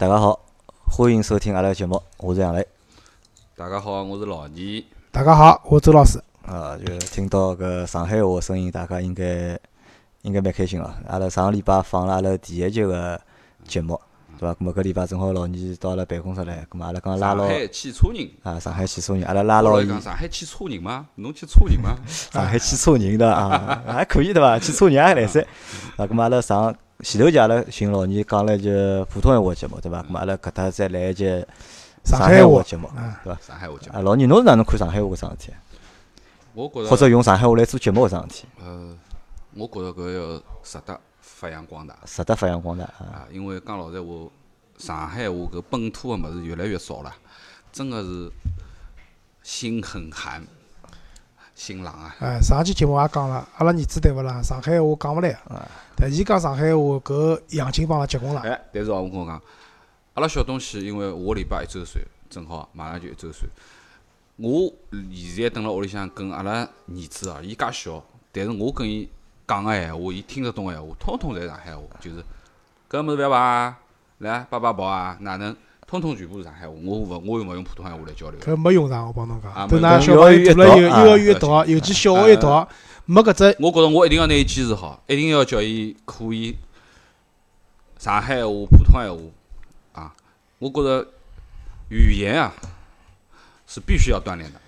大家好，欢迎收听阿拉个节目，我是杨雷。大家好，我是老倪。大家好，我是周老师。啊，就听到搿上海话声音，大家应该应该蛮开心哦。阿拉上个礼拜放了阿拉第一集个节目，对伐？咾么搿礼拜正好老倪到阿拉办公室来，咾么阿拉讲拉牢上海汽车人，啊，上海汽车人，阿拉拉牢伊我讲上海汽车人吗？侬汽车人吗？上海汽车人的啊，还可以对伐？汽车人还来塞。啊，咾么阿拉上前头节阿拉寻老倪讲了一集普通闲话节目，对伐？咾么阿拉搿搭再来一集上海话话节目，啊，对伐？上海话节目，啊，老倪侬是哪能看上海话搿桩事体？我觉着或者用上海话来做节目搿桩事体，呃，我觉着搿要值得发扬光大值得发扬光大啊！啊！因为讲老实闲话，上海话搿本土个物事越来越少了，真个是心很寒，心冷啊！哎，上期节目也讲了，阿拉儿子对勿啦？上海话讲勿来，但伊讲上海话搿杨金帮阿拉结棍了。哎，但是哦，我跟我讲，阿拉小东西，因为下个礼拜一周岁，正好马上就一周岁。我现在蹲辣屋里向跟阿拉儿子啊，伊介小，但是我跟伊讲个闲话，伊听得懂个闲话，通通侪上海话，就是搿物事勿要跑啊，来爸爸抱啊，哪能，通通全部是上海话。我勿，我又勿用普通闲话来交流。搿没用上，我帮侬啊讲。等没㑚小朋友大了，幼儿园一读啊幼儿园一读，尤其小学一读，没搿只我觉着我一定要拿伊坚持好，一定要叫伊可以上海话、普通闲话啊。我觉着语言啊是必须要锻炼的。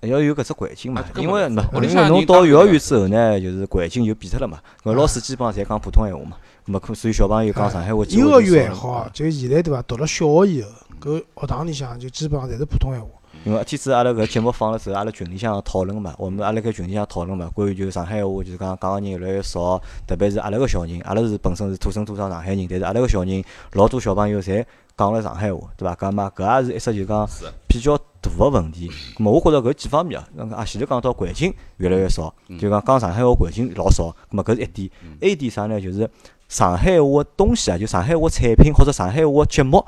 要有搿只环境嘛因为喏，屋里因为侬到幼儿园之后呢，就是环境就变脱了嘛。搿老师基本上侪讲普通闲话嘛，咾么可所以小朋友讲上海话幼儿园还好，就现在对伐？读了小学以后，搿学堂里向就基本上侪是普通闲话。因为天子阿拉搿节目放了之后，阿拉群里向讨论嘛，我们阿拉搿群里向讨论嘛，关于就是上海话，就是讲讲个人越来越少，特别是阿拉个小人，阿拉是本身是土生土长上海人，但是阿拉个小人老多小朋友侪讲了上海话，对伐？搿嘛搿也是一只就是讲比较大个问题。咁么我觉着搿几方面啊，那个啊前头讲到环境越来越少，就讲讲上海话环境老少，咁么搿是一点。还点啥呢？就是上海话东西啊，就上海话产品或者上海话节目，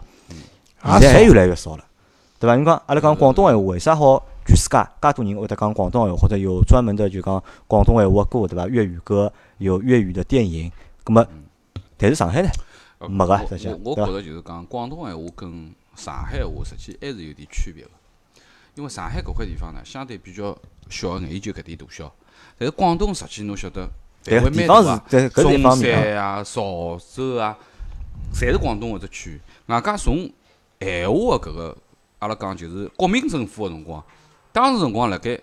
现在还也越来越少了，对伐？侬讲阿拉讲广东闲话，为啥好全世界介多人会得讲广东闲话，或者有专门的就讲广东闲话歌，对伐？粤语歌有粤语的电影，咁么但是上海呢？呃没个我实际上我觉着就是讲广东闲话跟上海话实际还是有点区别个，因为上海搿块地方呢，相对比较小一眼，伊就搿点大小。但是广东实际侬晓得对范围蛮大啊，中山啊、潮州啊，侪是广东搿只区域。外加从闲话个搿个，阿拉讲就是国民政府个辰光，当时辰光辣盖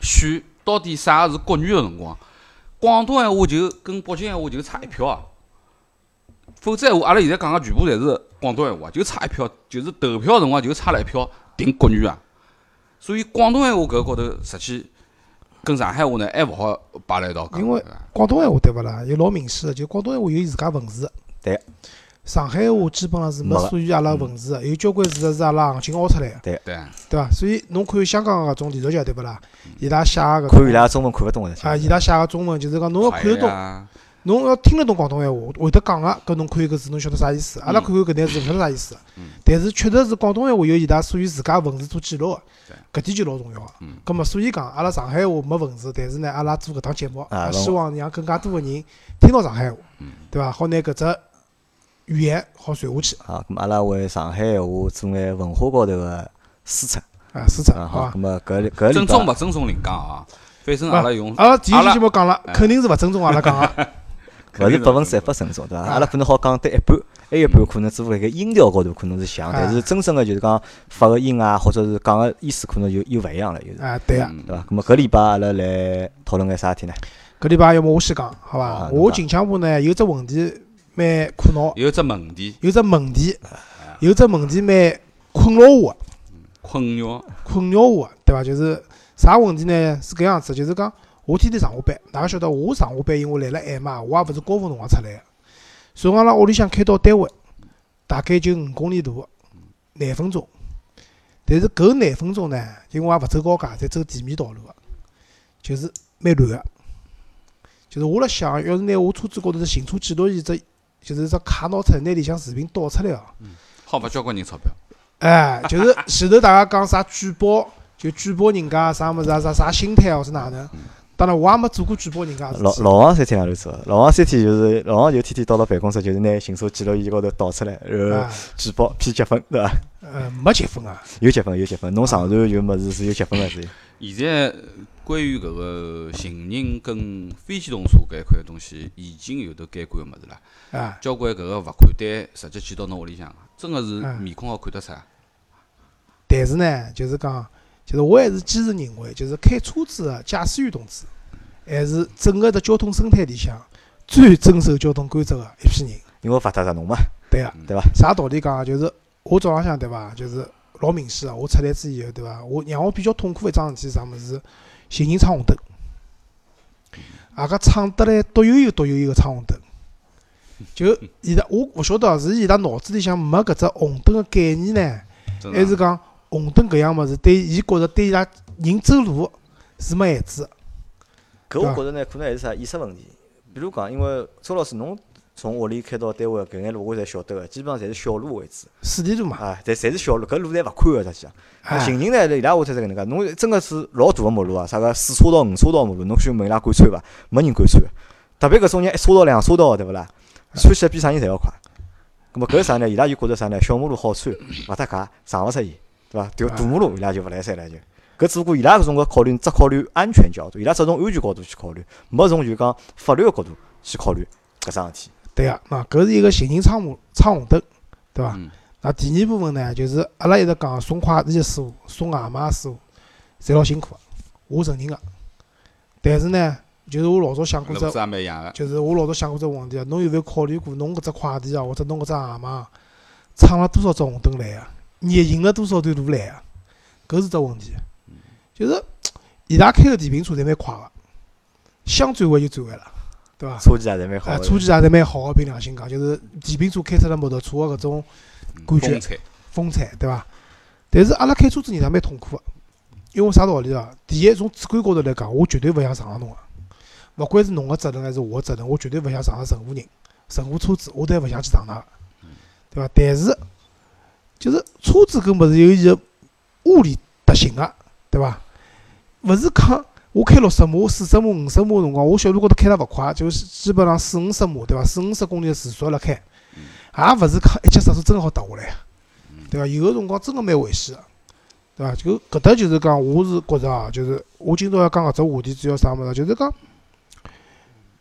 选到底啥是国语个辰光，广东闲话就跟北京闲话就差一票啊。否则闲话，阿拉现在讲个全部侪是广东闲话，就差一票，就是投票辰光就差了一票定国语啊。所以广东闲话搿高头实际跟上海话呢还勿好摆辣一道讲。因为广东闲话对勿啦？有老明显个，就广东闲话有伊自家文字。对。上海话基本上是没属于阿拉文字个，有交关字是阿拉行情凹出来个，对，对。对伐？所以侬看香港个搿种连续剧对勿啦？伊拉写个搿看伊拉中文看勿懂的。啊，伊拉写个中文就是讲侬要看得懂，啊，侬要听得懂广东闲话，会得讲个，搿侬看一个字侬晓得啥意思。阿拉看看搿眼字勿晓得啥意思。嗯，但是确实是广东闲话有伊拉属于自家文字做记录个，搿点就老重要。个嗯。葛末所以讲，阿拉上海话没文字，但是呢，阿拉做搿档节目，啊希望让更加多个人听到上海话嗯，对伐？好拿搿只语言好传下去啊，咁阿拉为上海闲话做眼文化高头个输出啊，输出啊，好，咁？么搿搿礼尊重拜勿尊重另讲啊。反正阿拉用阿拉第一期节目讲了，哎肯定是勿尊重阿拉讲个，勿是百分之一百尊重，对伐？啊阿拉可能好讲对一半，还有一半可能只不过辣盖音调高头可能是像，啊但是真正个就是讲发个音啊，或者是讲个意思可能就又勿一样了，就是，啊，对个。嗯对伐？咁么搿礼拜阿拉来讨论眼啥事体呢？搿礼拜要么我先讲，好啊伐？我近腔部呢有只问题蛮苦恼，有只问题有只问题，有只问题蛮困扰我，困扰，困扰我的，对伐？就是啥问题呢？是搿样子，就是讲我天天上下班，大家晓得我上下班，因为来了晚嘛，我也勿是高峰辰光出来个，从阿拉屋里向开到单位，大概就五公里路，廿分钟。但是搿廿分钟呢，因为我也勿走高架，侪走地面道路个，就是蛮乱个。就是我辣想，要是拿我车子高头的行车记录仪只，就是只卡拿出来，拿里向视频导出来哦。好罚交关人钞票。哎，就是前头大家讲啥举报，就举报人家啥物事啊，啥啥心态哦，是哪能？当然我也没做过举报人家老。老王三天哪头做？老王三天就是老王就天天到了办公室，就是拿行车记录仪高头导出来，然后啊，举报批积分，对伐？呃，没积分啊。有积分有积分，侬上传有物事是有积分个是有。现在关于搿个行人跟非机动车搿一块东西，已经有得监管个物事了。啊，交关搿个罚款单直接寄到侬屋里向，真个是嗯面孔好看得出啊。但是呢，就是讲，就是我还是坚持认为，就是开车子个驾驶员同志，还是整个的交通生态里向最遵守交通规则个一批人。因为罚脱着侬嘛，对个、对伐？啥道理讲啊？就是我早浪向对伐？就是老明显个，我出来之以后对伐？我让我比较痛苦一桩事体是啥物事？行人闯红灯，啊个闯得来独有一个独悠悠个闯红灯。就伊拉，我勿晓得是伊拉脑子里向没搿只红灯个概念呢，还是讲红灯搿样物事对伊觉着对伊拉人走路是没限制个。搿我觉着呢，可能还是啥意识问题。比如讲，因为周老师侬从屋里开到单位搿眼路我侪晓得个，基本上侪是小路为主四地路嘛，啊，但侪是小路，搿路侪勿宽个实际上。哎，行人呢，伊拉话才是搿能介，侬真个是老大个马路啊，啥个四车道、五车道马路，侬去问伊拉敢穿伐？没人敢穿个。特别搿种人一车道、两车道个，对勿啦？穿起来比啥人侪要快。葛末搿是啥呢？伊拉就觉着啥呢？小马路好穿，勿搭界，上勿出伊，对伐？条大马路伊拉就勿来三了就。搿只不过伊拉搿种个考虑，只考虑安全角度，伊拉只从安全角度去考虑，没从就讲法律个角度去考虑搿桩事体。对个，那搿是一个行人闯马闯红灯，对伐？嗯那第二部分呢，就是阿拉一直讲送快递个师傅、送外卖个师傅，侪老辛苦个，我承认个。但是呢，就是我老早想过只。就是我老早想过只问题啊，侬有没有考虑过，侬搿只快递啊，或者侬搿只外卖啊，闯了多少只红灯来啊？逆行了多少段路来啊？搿是只问题。就是 伊拉开个电瓶车侪蛮快个，想转弯就转弯了，对伐？车技也侪蛮好。车技也侪蛮好个，凭良心讲，就是电瓶车开出来摩托车个搿种嗯感觉风采，风采，对伐？但是阿拉开车子人也蛮痛苦个，因为啥道理啊？第一，从主观高头来讲，我绝对勿想撞着侬个，勿管是侬个责任还是我个责任，我绝对勿想撞着任何人、任何车子，我都勿想去撞㑚个，对伐？但是，就是车子搿物事有伊个物理特性个，对伐？勿是讲我开六十码、四十码、五十码个辰光，我小路高头开了勿快，就是基本上四五十码，对伐？四五十公里个时速辣开，也勿是讲一脚刹车真个好踏下来。对伐？有个辰光真个蛮危险个，对伐？就搿搭就是讲，我是觉着啊，就是我今朝要讲搿只话题，主要啥物事？就是讲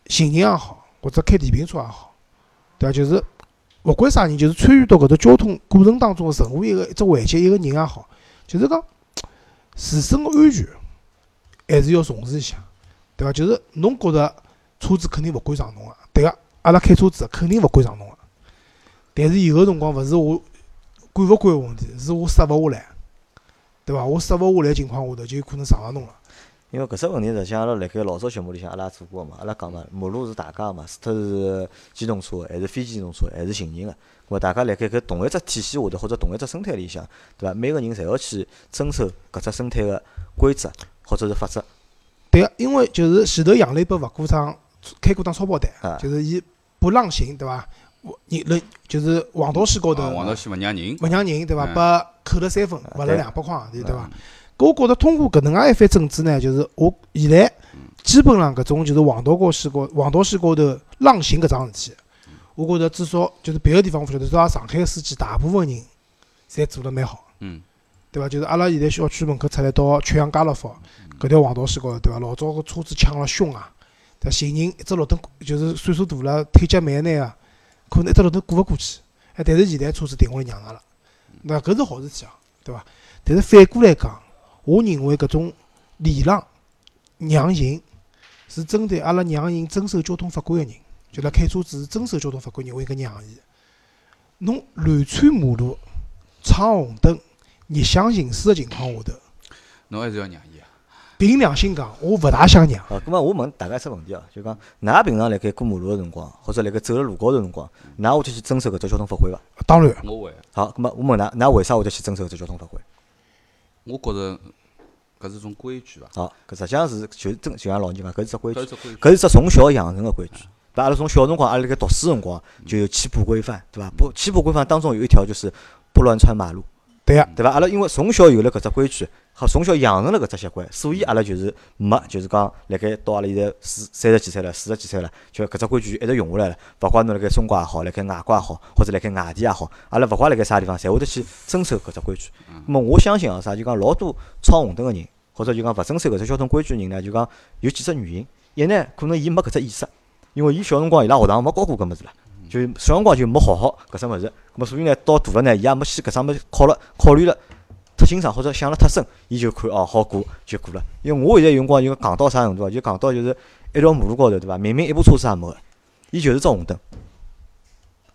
行人也好，或者开电瓶车也好，对伐？就是勿管啥人，就是参与到搿只交通过程当中个任何一个一只环节，一个人也好，就是讲自身个安全还是要重视一下，对伐？就是侬觉着车子肯定勿会上侬个，对个，阿拉开车子肯定勿会上侬个，但是有个辰光勿是我。管勿管个问题，是我刹勿下来，对伐？我刹勿下来情况下头，就有可能撞上侬了。因为搿只问题，实际上阿拉辣盖老早节目里向阿拉做过个嘛，阿拉讲嘛，马路是大家个嘛，除脱是机动车还是非机动车还是行人个，咾么大家辣盖搿同一只体系下头或者同一只生态里向，对伐？每个人侪要去遵守搿只生态个规则或者是法则。对个，因为就是前头杨磊拨罚过张开过张超跑单，啊就是伊不让行，对伐？我人人就是黄道线高头啊黄道线勿让人，勿让人，对伐？嗯拨扣了三分，罚了两百块洋钿，对伐嗯？搿我觉着通过搿能介一番整治呢，就是我现在基本上搿种就是黄道高线高黄道线高头让行搿桩事体，我觉着至少就是别个地方我勿晓得，至少上海个司机大部分人侪做了蛮好。嗯，对伐？就是阿拉现在小区门口出来到曲阳家乐福搿条黄道线高头，对伐？老早个车子抢了凶啊，对？行人一只绿灯就是岁数大了、腿脚慢眼个，可能一只绿灯过勿过去。哎，但是现在车子停下来让让了，那搿是好事体啊，对伐？但是反过来讲，我认为搿种礼让、让行是针对阿拉让行遵守交通法规个人，就辣开车子是遵守交通法规个人，我应该让伊。侬乱穿马路、闯红灯、逆向行驶个情况下头，侬还是要让伊。凭良心讲，我勿大想让。好，咁么我问大家一只问题哦，就讲，㑚平常辣盖过马路个辰光，或者辣盖走辣路高头辰光，㑚会得去遵守搿只交通法规伐？当然，我会，好，咁么我问㑚，㑚为啥会得去遵守搿只交通法规？我觉着搿是种规矩伐，好，搿实际上是就真就像老人讲，搿是只规矩，搿是只规矩。搿是只从小养成个规矩。对伐阿拉从小辰光，阿拉辣盖读书辰光就有起步规范，对伐？不，起步规范当中有一条就是不乱穿马路，对个，对伐？阿拉因为从小有了搿只规矩，好从小养成了搿只习惯，所以阿拉就是没就是讲辣盖到阿拉现在四三十几岁了，四十几岁了，就搿只规矩一直用下来了。勿怪侬辣盖中国也好，辣盖外国也好，或者辣盖外地也好，阿拉勿怪辣盖啥地方，侪会得去遵守搿只规矩。那么我相信哦，啥就讲老多闯红灯个人，或者就讲勿遵守搿只交通规矩个人呢，就讲有几只原因。一呢，可能伊没搿只意识，因为伊小辰光伊拉学堂没教过搿物事啦，就小辰光就没学好搿只物事。咾么所以呢，到大了呢，伊也没去搿桩物事考了考虑了太清爽，或者想了太深，伊就看哦好过就过了。因为我现在有辰光就讲到啥程度啊，就讲到就是一条马路高头对伐？明明一部车子也没个，伊就是只红灯。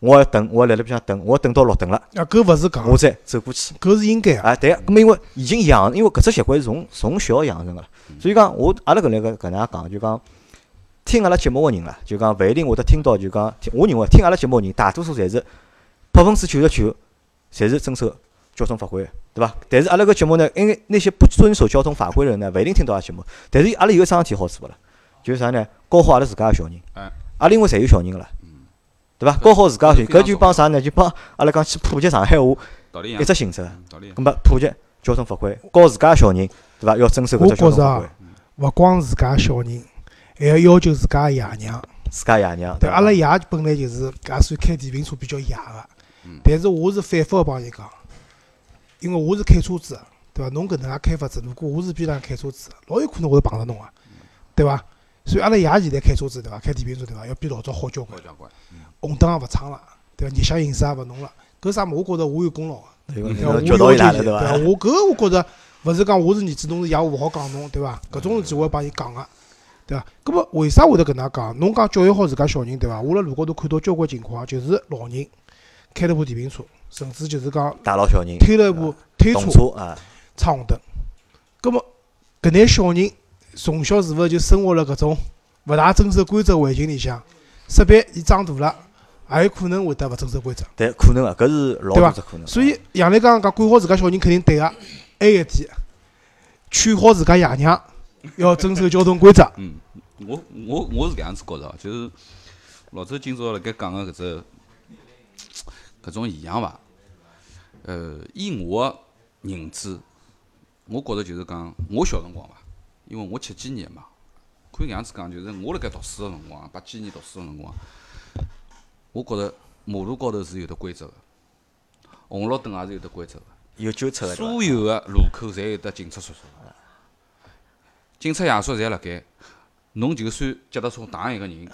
我要等，我要辣辣边向等，我要等到绿灯了，啊，搿勿是讲，我再走过去。搿是应该个。啊，对个，咁么因为已经养，因为搿只习惯是从从小养成个了，所以讲我阿拉搿能个搿能介讲，就讲听阿拉节目个人啦，就讲勿一定会得听到，就讲听我认为听阿拉节目个人，大多数侪是百分之九十九，侪是遵守交通法规个，对伐？但是阿拉搿节目呢，因为那些不遵守交通法规的人呢，勿一定听到阿拉节目。但是阿拉有一桩事体好做个啦，就是啥呢？教好阿拉自家个小人，哎阿拉因为侪有小人个啦，对伐？教好自家个小人，搿就帮啥呢？就帮阿拉讲去普及上海话一只性质个。嗯道理一样咁。么普及交通法规，教自家个小人，对伐？要遵守搿只交我觉着啊通法规。勿光自家小人，还要要求自家个爷娘。自家爷娘，对，伐阿拉爷本来就是也算开电瓶车比较野个嗯，但是我是反复个帮伊讲，因为我是开车子个，对伐？侬搿能介开法子，如果我是边浪开车子，老有可能会碰着侬个，对伐？所以阿拉爷现在开车子，对伐？开电瓶车，对伐？要比老早好交关，交关，红灯也勿闯了，对伐？逆向行驶也勿弄了，搿啥物我觉着我有功劳个。对伐？我教导伊拉了，对对伐？我搿我觉着勿是讲我是儿子，侬是爷，我勿好讲侬，对伐？搿种事体我要帮伊讲个，对伐？搿么为啥会得搿能介讲？侬讲教育好自家小人，对伐？我辣路高头看到交关情况，就是老人开了部电瓶车，甚至就是讲打扰小人，推了一部推车啊，闯红灯。葛末搿眼小人从小是勿是就生活辣搿种勿大遵守规则环境里向？势必伊长大了，也有可能会得勿遵守规则。对，可能啊，搿是老对伐大只可能。所以杨澜刚刚讲管好自家小人肯定对个，还有一点，劝好自家爷娘 要遵守交通规则。嗯，我我我是搿样子觉着哦，就是老周今朝辣盖讲个搿只搿种现象伐，呃，以我个认知，我觉着就是讲，我小辰光伐，因为我七几年嘛，可以搿样子讲，就是我辣盖读书个辰光，八几年读书个辰光，我觉着马路高头是有得规则个，红绿灯也是有得规则个。有纠察个，所有个路口侪有得警察叔叔，警察爷叔侪辣盖。侬就算脚踏车打一个人，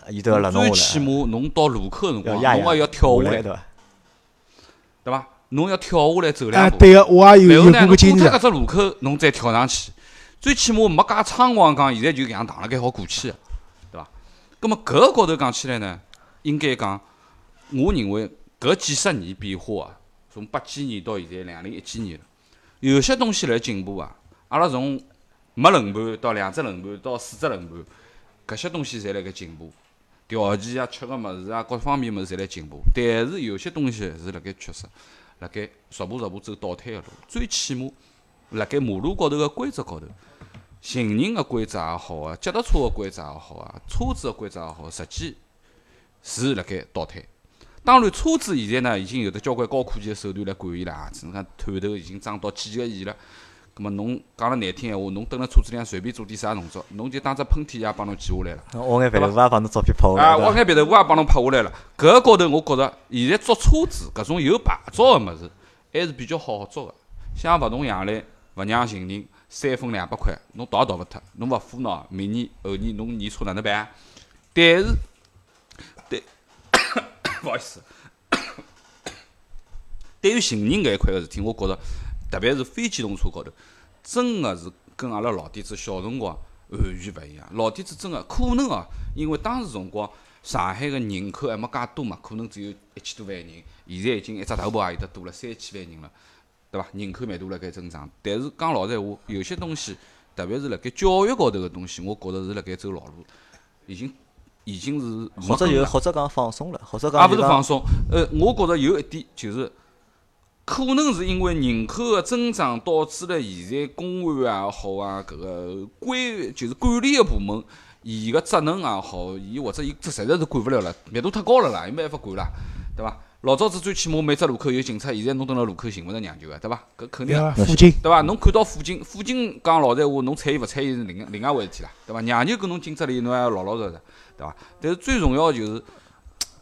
最起码侬到路口个辰光，侬也要跳下来，下对伐？侬要跳下来走哎，两步，对个，我也有有然后呢，侬过脱搿。只路口，侬再跳上去，最起码没介猖狂讲，现在就搿样荡辣盖好过去个，对伐？葛末搿个高头讲起来呢，应该讲，我认为搿几十年变化啊，从八几年到现在两零一几年了，有些东西辣进步啊。阿拉从没轮盘到两只轮盘到四只轮盘，搿些东西侪辣盖进步，条件啊、吃个物事啊，各方面物事侪辣进步。但是有些东西是辣盖缺失，辣盖逐步逐步走倒退个路。最起码辣盖马路高头个规则高头，行人个规则也好啊，脚踏车个规则也好啊，车子个规则也好，实际是辣盖倒退。当然，车子现在呢已经有得交关高科技个手段来管伊拉啊，侬讲探头已经装到几个亿了。葛末侬讲了难听闲话，侬蹲辣车子里向随便做点啥动作，侬就当只喷嚏也帮侬记下来了。挖眼饭豆腐也帮侬照片拍下啊，来，对伐？挖眼别头我也帮侬拍下来了。搿个高头，我觉着现在捉车子搿种有牌照个物事，还是比较好捉个。像勿同样来，勿让行人三分两百块，侬逃也逃勿脱。侬勿付喏，明年后年侬验车哪能办啊？但是，对，勿好意思，对于行人搿一块个事体，我觉着，特别是非机动车高头，真个是跟阿拉老底子小辰光完全勿一样。老底子真个可能哦，因为当时辰光上海个人口还没介多嘛，可能只有一千多万人，现在已经一只头包也有得多了，三千万人了，对伐？人口密度辣盖增长，但是讲老实闲话，有些东西，特别是辣盖教育高头个东西，我觉着是辣盖走老路，已经已经是或者根了就或者讲放松了，或者讲就讲勿是放松。呃，我觉着有一点就是，可能是因为人口个增长导致了现在公安也好啊，搿个管就是管理个部门，伊个职能也好，伊或者伊这实在是管勿了了，密度太高了啦，伊没办法管啦，对伐？老早子最起码每只路口有警察，现在侬蹲辣路口寻勿着娘舅个，对伐？搿肯定？附近对伐？侬看到附近，附近讲老实闲话，侬睬伊勿睬伊是另另外回事体啦，对伐？娘舅跟侬警察里，侬还要老老实实，对伐？但是最重要的就是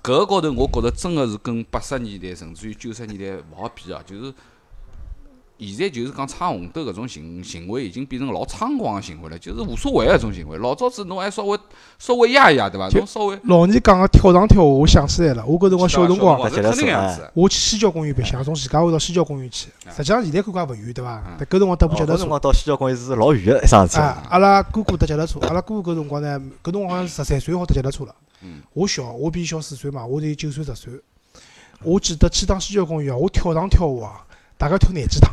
搿个高头，我觉着真个是跟八十年代甚至于九十年代勿好比啊，就是现在就是讲闯红灯搿种行行为已经变成老猖狂个行为了，就是无所谓个种行为。老早子侬还稍微稍微压一压，对伐？就侬稍微老年讲个跳上跳下，我想起来了，我搿辰光小辰光，是肯定样子。我去西郊公园白相，从徐家汇到西郊公园去，啊实际上现在看看勿远，对伐搿辰光搭部脚踏车。搿辰光到西郊公园是老远个一桩事体。啊，阿拉哥哥搭脚踏车，阿拉哥哥搿辰光呢，搿辰光好像十三岁好搭脚踏车了。嗯我小，我比伊小四岁嘛，我才九岁十岁。我记得去趟西郊公园啊，我跳上跳下啊，大概跳廿几趟。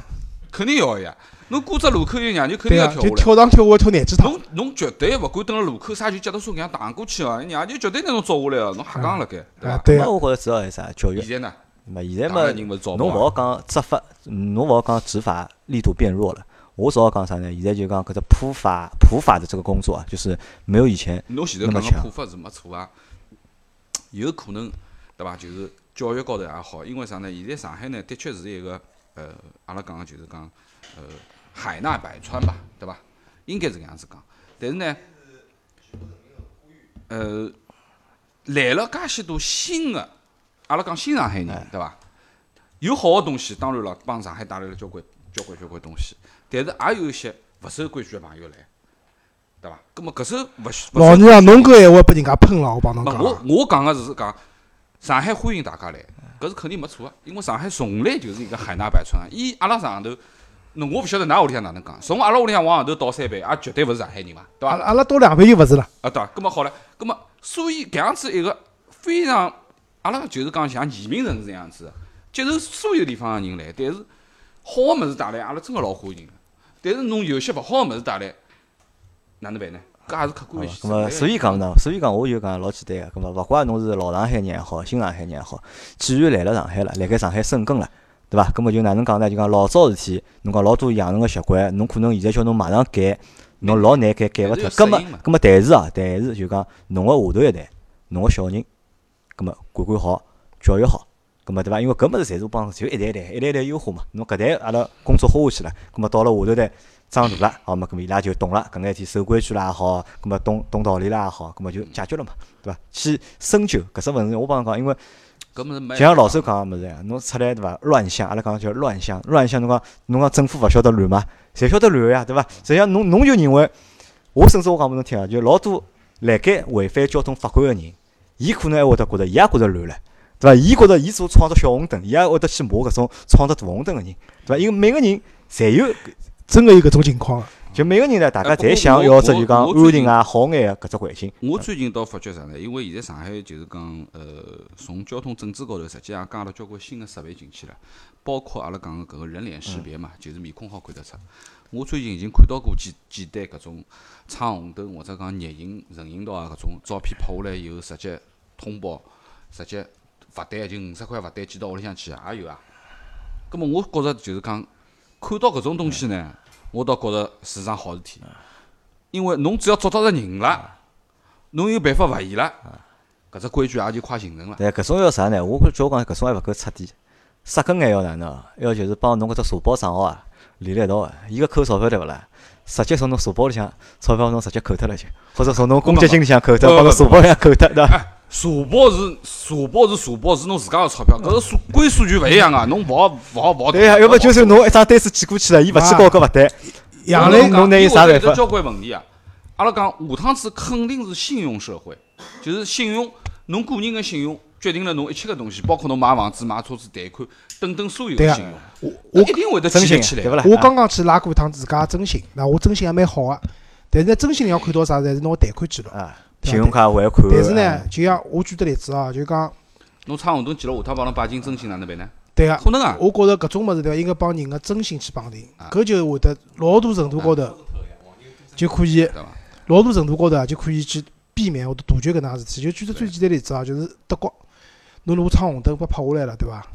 肯定要个呀！侬过只路口有娘舅，肯定要跳下来。跳上跳下跳廿几趟。侬侬绝对勿管蹲辣路口啥就脚踏车搿样荡过去哦，娘舅绝对拿侬捉下来哦，侬瞎讲辣盖，对伐？，啊对啊，那我觉着主要是啥？教育。现在呢，那现在大嘛概人勿是找，侬勿好讲执法，嗯侬勿好讲执法力度变弱了。我主要讲啥呢？现在就讲搿只普法普法的这个工作啊，就是没有以前侬前头讲个普法是没错啊，有可能对伐？就是教育高头也好，因为啥呢？现在上海呢，的确是一个呃，阿拉讲个就是讲呃海纳百川吧，对伐？应该是搿样子讲。但是呢，呃，来了介许多新的，阿拉讲新上海人，对伐？有好个东西，当然了，帮上海带来了交关交关交关东西，但是也有一些勿守规矩个朋友来，对伐？葛末搿首勿许老娘啊，侬搿闲话拨人家喷了，我帮侬，讲啊。我我讲个是讲上海欢迎大家来，搿是肯定没错个，因为上海从来就是一个海纳百川。伊阿拉上头，侬我勿晓得㑚屋里向哪能讲，从阿拉屋里向往上头倒三倍，也绝对勿是上海人嘛，对伐？阿拉阿拉到两倍又勿是了。啊，对伐？葛末好了，搿么所以搿样子一个非常，阿拉就是讲像移民城市这样子的，接受所有地方个人来，但是好个物事带来，阿拉真个老欢迎个。但是侬有些勿好个物事带来，哪能办呢？搿也是客观好现实。吧咁么，所以讲呢，所以讲我就讲老简单个，咁么勿怪侬是老上海人也好，新上海人也好，既然来了上海了，辣盖上海生根了，对伐？咁么就哪能讲呢？就讲老早事体，侬讲老多养成个习惯，侬可能现在叫侬马上改，侬老难改，改勿脱。咁么但是要适应嘛，咁么但是啊，但是就讲侬个下头一代，侬个小人，咁么管管好，教育好。咁么对伐？因为搿物事侪是帮就一代一代一代一代优化嘛。侬搿代阿拉工作花下去了，咁么到了下头代长大了，好嘛，咁么伊拉就懂了搿眼事体守规矩啦也好，咁么懂懂道理啦也好，咁么就解决了嘛，对伐？去深究搿只问题，我帮侬讲，因为像老周讲个物事一样，侬出来对伐？乱象，阿拉讲叫乱象，乱象侬讲侬讲政府勿晓得乱吗？侪晓得乱个呀，对伐？实际上侬侬就认为，我甚至我讲拨侬听啊，就老多辣盖违反交通法规个人，伊可能还会得觉着，伊也觉着乱了。对伐？伊觉着伊所闯着小红灯，伊也会得去骂搿种闯着大红灯个人，对伐？因为每个人侪有，真个有搿种情况啊。就每个人呢，大家侪想要只就讲安定啊、好眼个搿只环境。我最近倒发觉啥呢？因为现在上海就是讲，呃，从交通整治高头，实际上加了交关新个设备进去了，包括阿拉讲个搿个人脸识别嘛，就是面孔好看得出。我最近已经看到过几几单搿种闯红灯或者讲逆行、人行道啊搿种照片拍下来以后，直接通报，直接罚单就五十块罚单寄到屋里向去啊，也有啊。葛末我觉着就是讲，看到搿种东西呢，我倒觉着是桩好事体，因为侬只要捉到着人了。侬有办法罚伊了，搿只规矩也就快形成了。但搿种要啥呢？我觉叫我讲搿种还勿够彻底，杀根还要哪能啊？要就是帮侬搿只社保账号啊连辣一道个，伊个扣钞票对勿啦？直接从侬社保里向钞票侬直接扣脱了就，或者从侬公积金里向扣脱，不不帮侬社保里向扣脱，对伐？社保是社保是社保，是侬自家个钞票，搿个数归属权勿一样个，侬勿好勿好勿好。对呀，要不就是侬一张单子寄过去了，伊勿去交搿勿对，杨磊侬侬拿伊啥办法交关问题啊？阿拉讲下趟子肯定是信用社会，就是信用，侬个人个信用决定了侬一切个东西，包括侬买房子、买车子、贷款等等所有个信用，我我一定会得征信建立起来对勿。啦？我刚刚去拉过一趟自家征信，那我征信也蛮好个，但是呢，征信里要看到啥？侪是侬个贷款记录。啊，信用卡还款，但是呢啊，就像我举个例子啊，就讲侬闯红灯记了下趟帮侬摆进征信哪能办呢？对个，可能啊，我觉着搿种物事对伐，应该帮人个征信去绑定啊，搿就会得老大程度高头就可以？老大程度高头啊就可以去避免或者杜绝搿能样事体。就举个最简单例子啊，就是德国，侬如果闯红灯被拍下来了，对伐？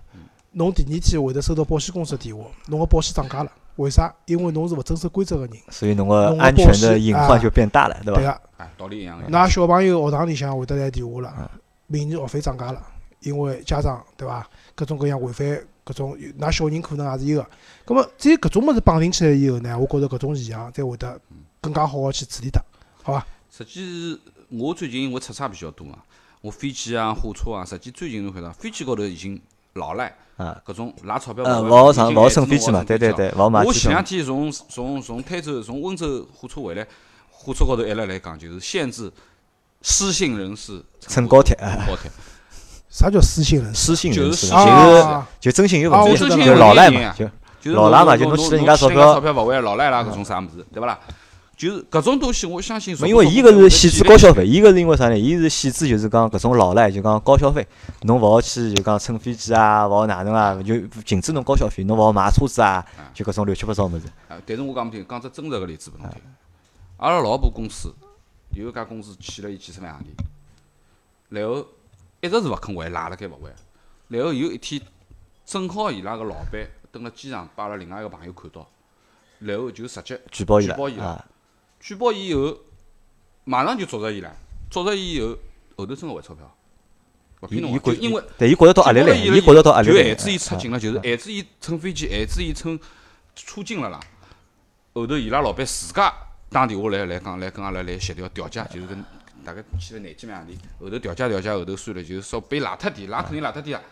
侬第二天会得收到保险公司的电话，侬个保险涨价了，为啥？因为侬是勿遵守规则个人，所以侬个安全的隐啊患就变大了，对伐？对个。哎，道理一样个。㑚小朋友学堂里向会得来电话了嗯，明年学费涨价了，因为家长对伐？各种各样违反各种，㑚小人可能也是有个。葛末只有搿种物事绑定起来以后呢，我觉着搿种现象才会得更加好个去处理脱，好伐？实际是我最近因为出差比较多嘛，我飞机啊、火车啊，实际最近侬看到飞机高头已经老赖，啊，搿种拉钞票呃，勿勿好上，勿好乘飞机嘛，对对对，勿好买我机。前两天从从从台州从温州火车回来，火车高头一直来讲，就是限制失信人士乘高铁啊高铁。啥叫失信人士？失信人士，就是就啊是就征信有啊问题，就老赖嘛，就就是老赖嘛就侬欠了人家钞票钞票勿还老赖啦，搿种啥物事，对勿啦？就是搿种东西，我相信因为伊搿是限制高消费，伊搿是因为啥呢？伊是限制就是讲搿种老赖，就讲高消费，侬勿好去就讲乘飞机啊，勿好哪能啊，就禁止侬高消费，侬勿好买车子啊，就搿种乱七八糟物事。啊，但是我讲勿听，讲只真实个例子拨侬听。阿拉老婆公司有一家公司欠了伊几十万洋钿，然后一直是勿肯还，赖辣盖勿还。然后有一天，正好伊拉个老板蹲辣机场，把阿拉另外一个朋友看到，然后就直接举报伊举报伊拉了啊，举报伊以后，马上就捉着伊了，捉着伊以后，后头真个还钞票，勿骗侬啊，伊因为对伊觉着到压力了，举报了伊觉着到压力了就限制伊出境了，就是限制伊乘飞机，限制伊乘出境了啦。后头伊拉老板自家打电话来来讲，来跟阿拉来协调调解，就是跟大概欠了廿几万洋钿。后头调解调解，后头算了，就是说被赖脱点，赖肯定赖脱点啊。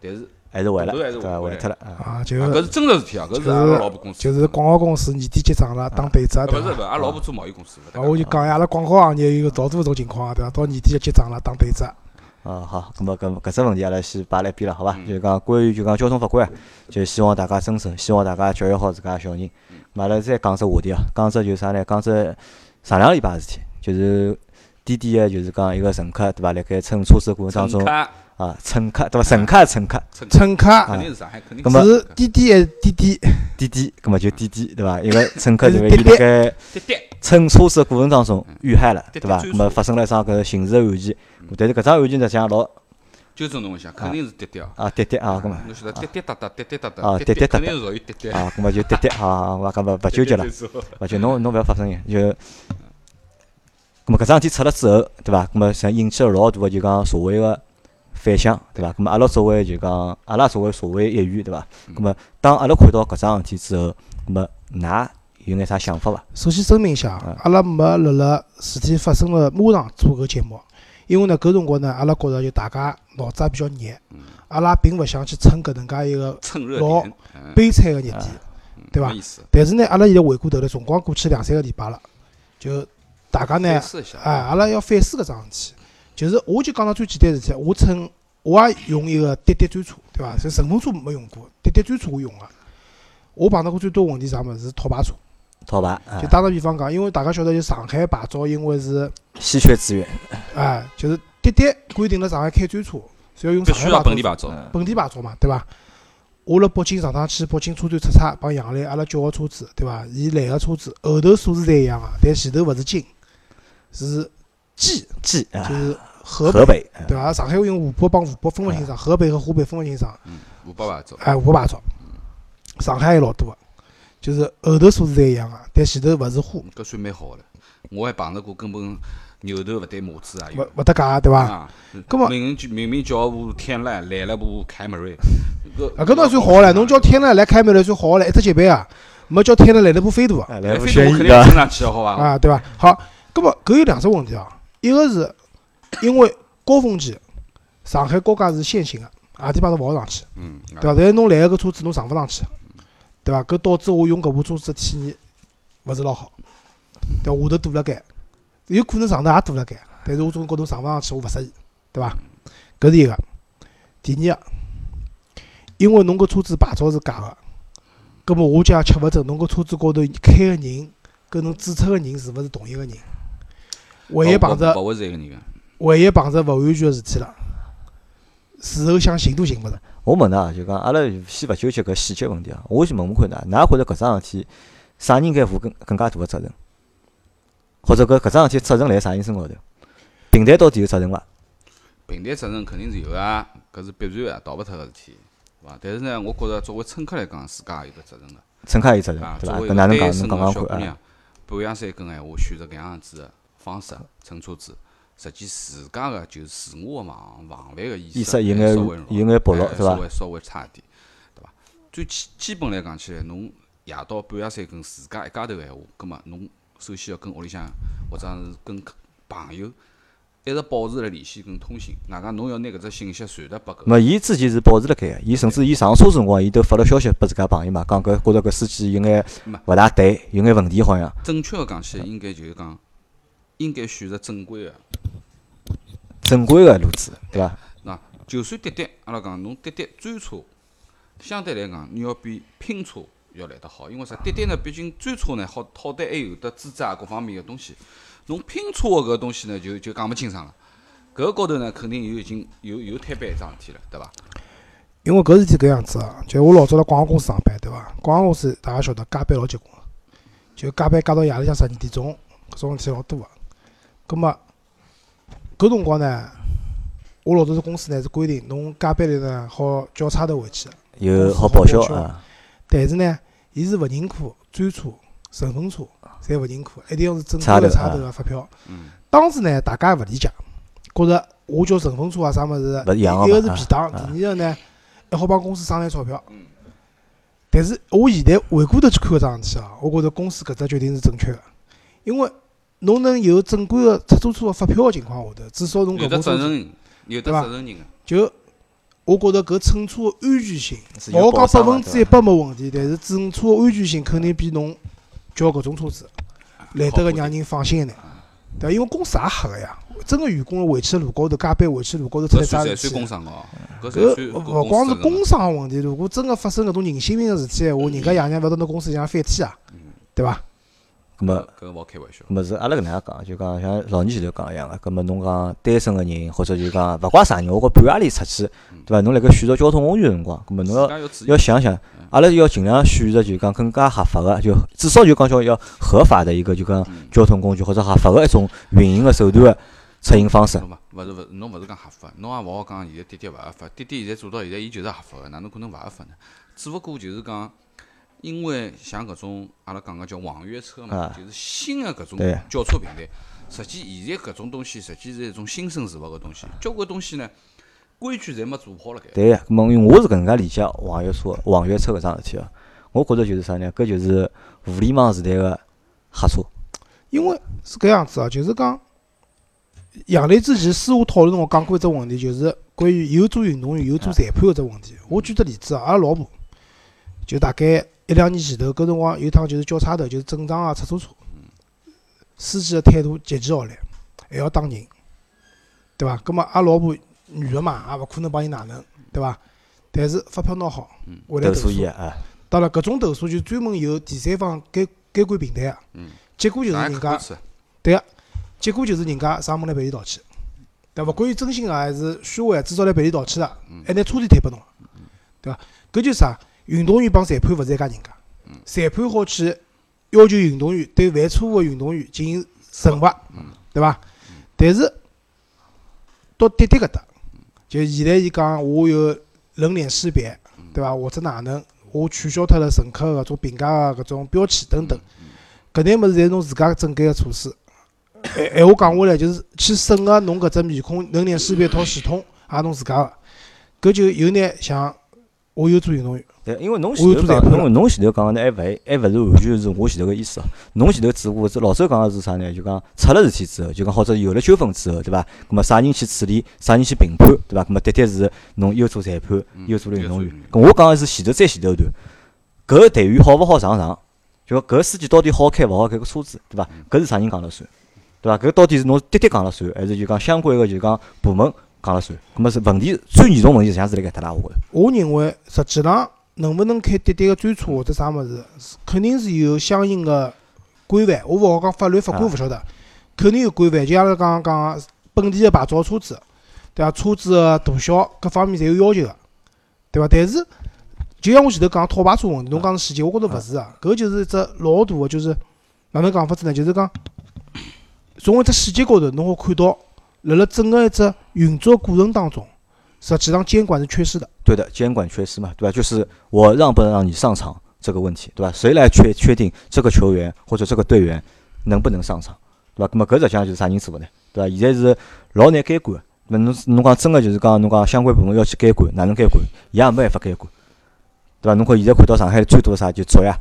但是还是回了，对伐？还还脱了啊。啊，就啊搿是真实事体啊，搿是阿拉老婆公司。就是广告公司年底结账了，打对折，对伐？啊勿是勿，阿拉老婆做贸易公司。啊，我就讲呀，阿拉广告行业有老多搿种情况啊，对伐？到年底要结账了，打对折。啊，好，咁么搿搿只问题阿拉先摆辣一边了，好伐？嗯就讲关于就讲交通法规啊，就希望大家遵守，希望大家教育好自家个小人。阿拉再讲只话题啊，讲只就啥呢？讲只上两个礼拜个事体，就是滴滴个就是讲一个乘客对伐？辣盖乘车子个过程当中乘客啊，乘客对伐？乘客乘客乘客乘客肯定是上海，肯定是滴滴还是滴滴？滴滴，咁么就滴滴对伐？一个 乘客就是对伐？伊滴滴辣盖滴滴。乘车子个过程当中遇害了，对伐？滴追溯咁么发生了一桩搿刑事个案件，但是搿桩案件实际上老纠正侬一下，肯定是滴滴哦。啊滴滴啊，咁么侬晓得滴滴答答，滴滴答啊答，滴滴答答肯定是属于滴滴。啊，咁么就滴滴啊，我讲勿勿纠结了。勿就侬侬勿要发声音，就，咁么搿桩事体出了之后，对伐？咁么实际引起了老大个就讲社会个反响，对伐？咁么阿拉作为就讲阿拉作为社会一员，对伐？咁么当阿拉看到搿桩事体之后，咁么㑚有眼啥想法伐？首先声明一下嗯，阿拉没辣辣事体发生了马上做搿节目，因为呢搿辰光呢，阿拉觉着就大家脑子也比较热，阿拉并勿想去蹭搿能介一个老悲惨个热点，对伐。但是呢，阿拉现在回过头来，辰光过去两三个礼拜了，就大家呢。哎，阿拉要反思搿桩事体。就是我就讲到最简单事体，我乘我也用一个滴滴专车，对伐？就顺风车没用过，滴滴专车我用个。我碰到过最多问题啥物事？是套牌车。套牌，啊就打个比方讲，因为大家晓得，就上海牌照，因为是稀缺资源，哎，就是滴滴规定了上海开专车是要用上海牌照，本地牌照。嗯本地牌照嘛，对伐？我辣北京上趟去北京车展出差，帮杨澜阿拉叫个车子，对伐？伊来个车子后头数字侪一样个，但前头勿是京，是冀，G 啊就，是河河北，啊对伐？上海话用湖北帮湖北分勿清爽，河北和湖北分勿清爽。嗯，五百牌照。哎，湖北牌照，上海还老多个，就是后头数字侪一样个，但前头勿是花，搿算蛮好个了。我还碰着过根本牛头勿对马嘴啊勿。勿搭界，对伐？啊，葛末明明明明叫部天籁，来了部凯美瑞。搿啊，搿倒算好唻，侬叫天籁来凯美瑞算好唻，一只级别啊，没叫天籁来了部飞度啊，哎，来飞度我肯定要？升上去的，好伐？啊，对伐？好，搿么搿有两只问题啊，一个是因为高峰期，上海高架是限行的，阿地方都勿好上去，嗯，对伐？但是侬来个搿车子侬上勿上去，对伐？搿导致我用搿部车子的体验勿是老好，对伐？下头堵辣盖，有可能上头也堵辣盖，但是我总觉得上勿上去我勿适意，对伐？搿是一个。第二个，因为侬搿车子牌照是假个，葛末我就也吃勿准侬搿车子高头开个人跟侬注册个人是勿是同一个人。万一碰着勿会是一个人个。万一碰着勿安全个事体了，事后想寻都寻勿着。我问㑚，就讲阿拉先勿纠结搿细节问题啊，我先问问看㑚，㑚觉着搿桩事体啥人应该负更更加大个责任？或者搿搿桩事体责任辣啥人身高头？平台到底有责任伐？平台责任肯定是有个，搿是必然个，逃勿脱个事体，对伐？但是呢，我觉着作为乘客来讲，自家也有得责任个，乘客也有责任啊，，对伐？搿哪能讲？单身个侬讲讲看啊小姑娘？半夜三更闲话，选择搿样子个方式乘车子，实际自家个就自我个防防范个意意识识有眼有眼薄弱哎是伐稍微稍微差一点，对伐？最基基本来讲起来，侬夜到半夜三更自家一家头个闲话，葛末侬首先要跟屋里向或者是跟朋友一直保持辣联系跟通信，外加侬要拿搿只信息传达拨搿没，伊之前是保持辣盖个，伊甚至伊上车辰光，伊都发了消息拨自家朋友嘛，讲搿觉着搿司机有眼勿大对，有眼问题好像。正确个讲起来，应该就是讲，应该选择正规个。正规个路子，对伐？那就算滴滴，阿拉讲侬滴滴专车，相对来讲，你要比拼车要来得好，因为啥？滴滴呢，毕竟专车呢，好好歹还有得资质啊，各方面个东西。侬拼车个搿个东西呢，就就讲勿清爽了。搿高头呢，肯定有已经有有摊板一桩事体了，对伐？因为搿事体搿样子啊，就我老早辣广告公司上班，对伐？广告公司大家晓得加班老结棍个，就加班加到夜里向十二点钟，搿种事体老多个。葛末搿辰光呢，我老早是公司呢是规定，侬加班了呢好叫差头回去个。有好报销但是呢，伊是勿认可专车、顺风车，侪勿认可，一定要是正规个差头发票。嗯，当时呢，大家也勿理解，觉着我叫顺风车啊啥物事，勿一个是便当，啊。第二个呢还好帮公司省眼钞票。嗯。但是我现在回过头去看搿桩事体啊，我觉着公司搿只决定是正确个，因为侬能有正规个出租车个发票个情况下头，至少侬搿部车子责任，有得责任人个。就我觉着搿乘车个安全性，勿好讲百分之一百没问题，但是乘车个安全性肯定比侬叫搿种车子来得个让人放心一眼，对伐？因为公司也黑个呀，真个员工回去路高头加班，回去路高头出啥事体工伤哦，搿勿光是工工伤个问题，如果真个发生搿种人性命个事体闲话，人家爷娘勿要到侬公司里向翻天啊，对伐？咁么搿个勿好开玩笑。咁是阿拉搿能介讲，就讲像老年前头讲一样个，咁么侬讲单身个人，或者就讲勿怪啥人，我觉半夜里出去，对伐？侬辣盖选择交通工具个辰光，咁么侬要要想想，阿拉要尽量选择就讲更加合法个，就至少就讲叫要合法的一个就讲交通工具或者合法个一种运营个手段个出行方式。勿勿是勿是侬勿是讲合法，侬也勿好讲现在滴滴勿合法。滴滴现在做到现在，伊就是合法个，哪能可能勿合法呢？只勿过就是讲，因为像搿种阿拉讲个叫网约车嘛啊，就是新个搿种对叫车平台，实际现在搿种东西实际是一种新生事物个东西，交关东西呢规矩侪没做好辣盖。对个，咁么因为我是搿能介理解网约车网约车搿桩事体个，我觉着就是啥呢？搿就是互联网时代个黑车。因为是搿样子啊，就是讲，杨澜之前私下讨论我讲过一只问题，就是关于有做运动员、有做裁判搿只问题。我举个例子啊，阿拉老婆就大概一两年前头，搿辰光有趟就是交叉头，就是正常个出租车，司机个态度极其恶劣，还要打人，对伐？葛末阿拉老婆女个嘛，也勿可能帮伊哪能，对伐？但是发票拿好，回来投投诉诉伊啊，当然，搿种投诉就专门有第三方监监管平台个嗯，结果就是人家对个，结果就是人家上门来赔礼道歉，对伐？勿管伊真心个还是虚伪，至少来赔礼道歉了，还拿车钿退拨侬，对伐？搿就是啥？运动员帮裁判勿是一家人家，裁判好去要求运动员对犯错误个运动员进行惩罚，对伐？但是到滴滴搿搭，就现在伊讲我有人脸识别，对伐？或者哪能，我取消脱了乘客搿种评价个搿种标签等等，搿眼物事侪是侬自家整改个措施。闲话讲下来，就是去审核侬搿只面孔人脸识别套系统，也侬自家个，搿就有眼像我有做运动员，对，因为侬前头讲，有做裁判因为侬前头讲个呢，还勿还勿是完全是我前头个意思哦。侬前头只不过是老周讲个是啥呢？就讲出了事体之后，就讲或者有了纠纷之后，对伐？咁么啥人去处理，啥人去评判，对伐？咁么的确是侬又做裁判，又做了运动员。咁我讲个是前头再前头段，搿个队员好勿好上场，就讲搿个司机到底好开勿好开个车子，对伐？搿是啥人讲了算，对伐？搿到底是侬滴滴讲了算，还是就讲相关个就讲部门讲了算？咁么是问题最严重问题实际上是辣盖搭啦，我觉着。我认为实际上能勿能开滴滴个专车或者啥物事，是肯定是有相应个规范。我勿好讲法律法规勿晓得，肯定有规范。就像阿拉刚刚讲个本地个牌照车子，对伐？车子个大小各方面侪有要求个，对伐？但是就像我前头讲套牌车问题，侬讲是细节，我觉着勿是啊。搿就是一只老大个，就是哪能讲法子呢？就是讲从一只细节高头，侬好看到辣辣整个一只运作过程当中，实际上监管是缺失的。对的，监管缺失嘛，对吧？就是我让不让你上场这个问题，对吧？谁来确确定这个球员或者这个队员能不能上场，对吧？那么搿实际上就是啥人做呢？对伐？现在是老难监管。那侬侬讲真个就是讲侬讲相关部门要去监管，哪能监管？伊也没办法监管，对伐？侬看现在看到上海最多啥就足呀，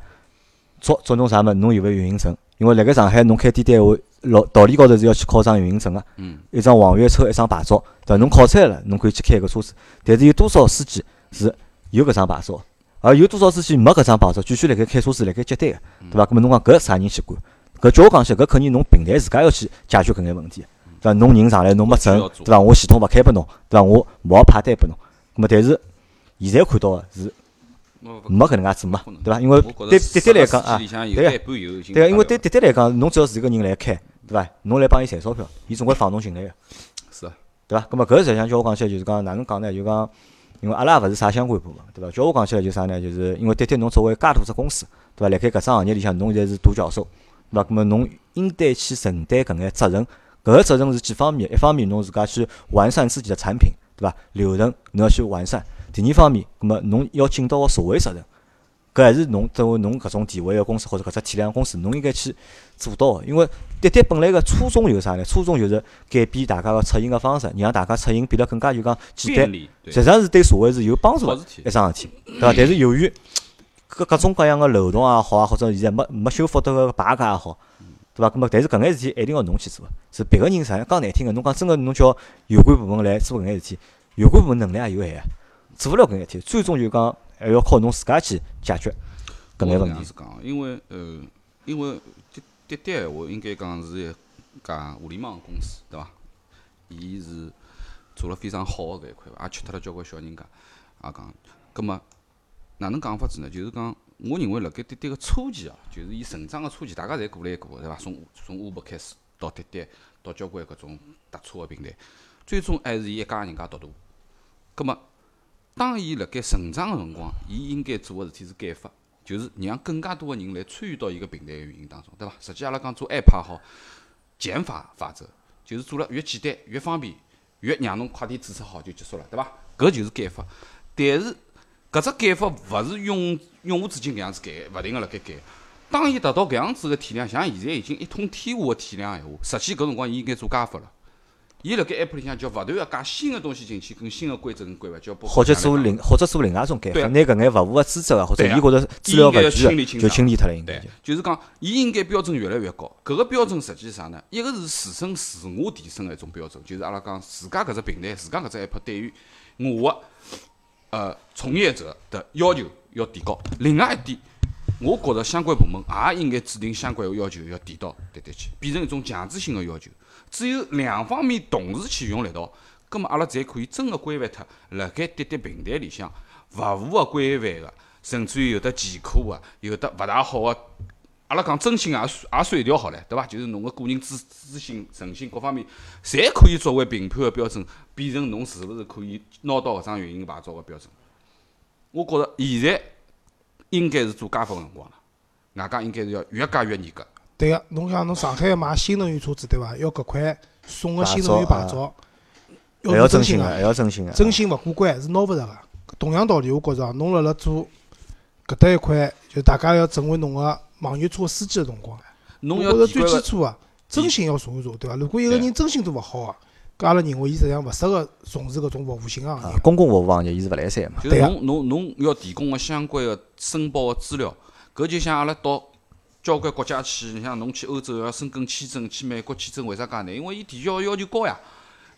捉捉侬啥物事？侬有勿有运营证？因为辣盖上海侬开滴滴闲话，老道理高头是要去考张运营证个，嗯，一张网约车，一张牌照，对伐？侬考出来了，侬可以去开搿车子。但是有多少司机是有搿张牌照？而有多少司机没搿张牌照，继续辣盖开车子辣盖接单个，对伐？搿么侬讲搿啥人去管？搿叫我讲起，搿肯定侬平台自家要去解决搿眼问题，对伐？侬人上来侬没证，对伐？我系统勿开拨侬，对伐？我勿好派单拨侬。搿么但是现在看到个是没搿能介做嘛，对伐？因为对滴滴来讲啊，对个，对个，因为对滴滴来讲，侬只要是一个人来开，对伐？侬来帮伊赚钞票，伊总归放侬进来个，是啊，对伐？搿么搿实际上叫我讲起来就是讲哪能讲呢？就讲因为阿拉也勿是啥相关部门，对伐？叫我讲起来就啥呢？就是因为滴滴侬作为介大只公司，对伐？辣盖搿桩行业里向，侬现在是独角兽。对伐？咁么侬应该去承担搿眼责任，搿个责任是几方面？一方面侬自家去完善自己的产品，对伐？流程侬要去完善。第二方面，葛么侬要尽到个社会责任，搿还是侬作为侬搿种地位个公司或者搿只体量公司，侬应该去做到个。因为滴滴本来个初衷就是啥呢？初衷就是改变大家个出行个方式，让大家出行变得更加就讲简单。实际上是对社会是有帮助个一桩事体，对伐？但是由于各各种各样个漏洞也好啊，或者现在没没修复得个 bug 也好，对伐？咁么，但是搿眼事体一定要侬去做，是别个人啥讲难听个，侬讲真个，侬叫有关部门来做搿眼事体，有关部门能力也有限，做勿了搿眼事体，最终就讲还要靠侬自家去解决搿眼问题。是讲，因为呃，因为滴滴滴闲话应该讲是一家互联网公司，对伐？伊是做了非常好个搿一块，也吃脱了交关小人家，也讲，葛末。哪能讲法子呢？就是讲，我认为辣盖滴滴个初期哦，就是伊成长个初期，大家侪过来过，对伐？从从乌伯开始，到滴滴，到交关搿种搭车个平台，最终还是伊一家人家独大。葛末，当伊辣盖成长个辰光，伊应该做个事体是改法，就是让更加多个人来参与到伊个平台个运营当中，对伐？实际阿拉讲做 app 也好，减法法则，就是做了越简单越方便，越让侬快点注册好就结束了，对伐？搿就是改法，但是。搿只改法勿是永永无止境搿样子改，勿停个辣盖改。当伊达到搿样子个体量，像现在已经一统天下个体量闲话，实际搿辰光伊应该做加法了。伊辣盖 app 里向叫勿断个加新个东西进去，跟新个规则跟规范，叫或者做另或者做另外一种改法，拿搿眼勿符个资质个或者伊觉着资料勿全就清理脱了。应该就是讲，伊应该标准越来越高。搿个标准实际是啥呢？一个是自身自我提升个一种标准，就是阿拉讲自家搿只平台，自家搿只 app 对于我个。呃，从业者的要求要提高。另外一点，我觉着相关部门也应该制定相关个要求，要提到对对去，变成一种强制性个要求。只有两方面同时去用力道，葛末阿拉才可以真个规范脱辣盖滴滴平台里向勿符合规范个，甚至于有的前科个，有的勿大好个。阿拉讲征信也算也算一条好唻，对伐？就是侬个个人资资信、诚信各方面，侪可以作为评判个标准，变成侬是勿是可以拿到搿张运营牌照个标准。我觉着现在应该是做加法个辰光了，外加应该是要越加越严格。对个，侬像侬上海买新能源车子对伐？要搿块送个新能源牌照，要真心个，还要真心个，真心勿过关是拿勿着个。同样道理，我觉着侬辣辣做搿搭一块，就大家要成为侬个。网约车司机个辰光，我觉着最基础个真心要查一查，对伐？如果一个人真心都勿好个，搿阿拉认为伊实际上勿适合从事搿种服务性行业。公共服务行业伊是勿来三嘛？就是侬侬侬要提供个相关个申报个资料，搿就像阿拉到交关国家去，像侬去欧洲要申根签证，去美国签证为啥介难？因为伊提交要求高呀，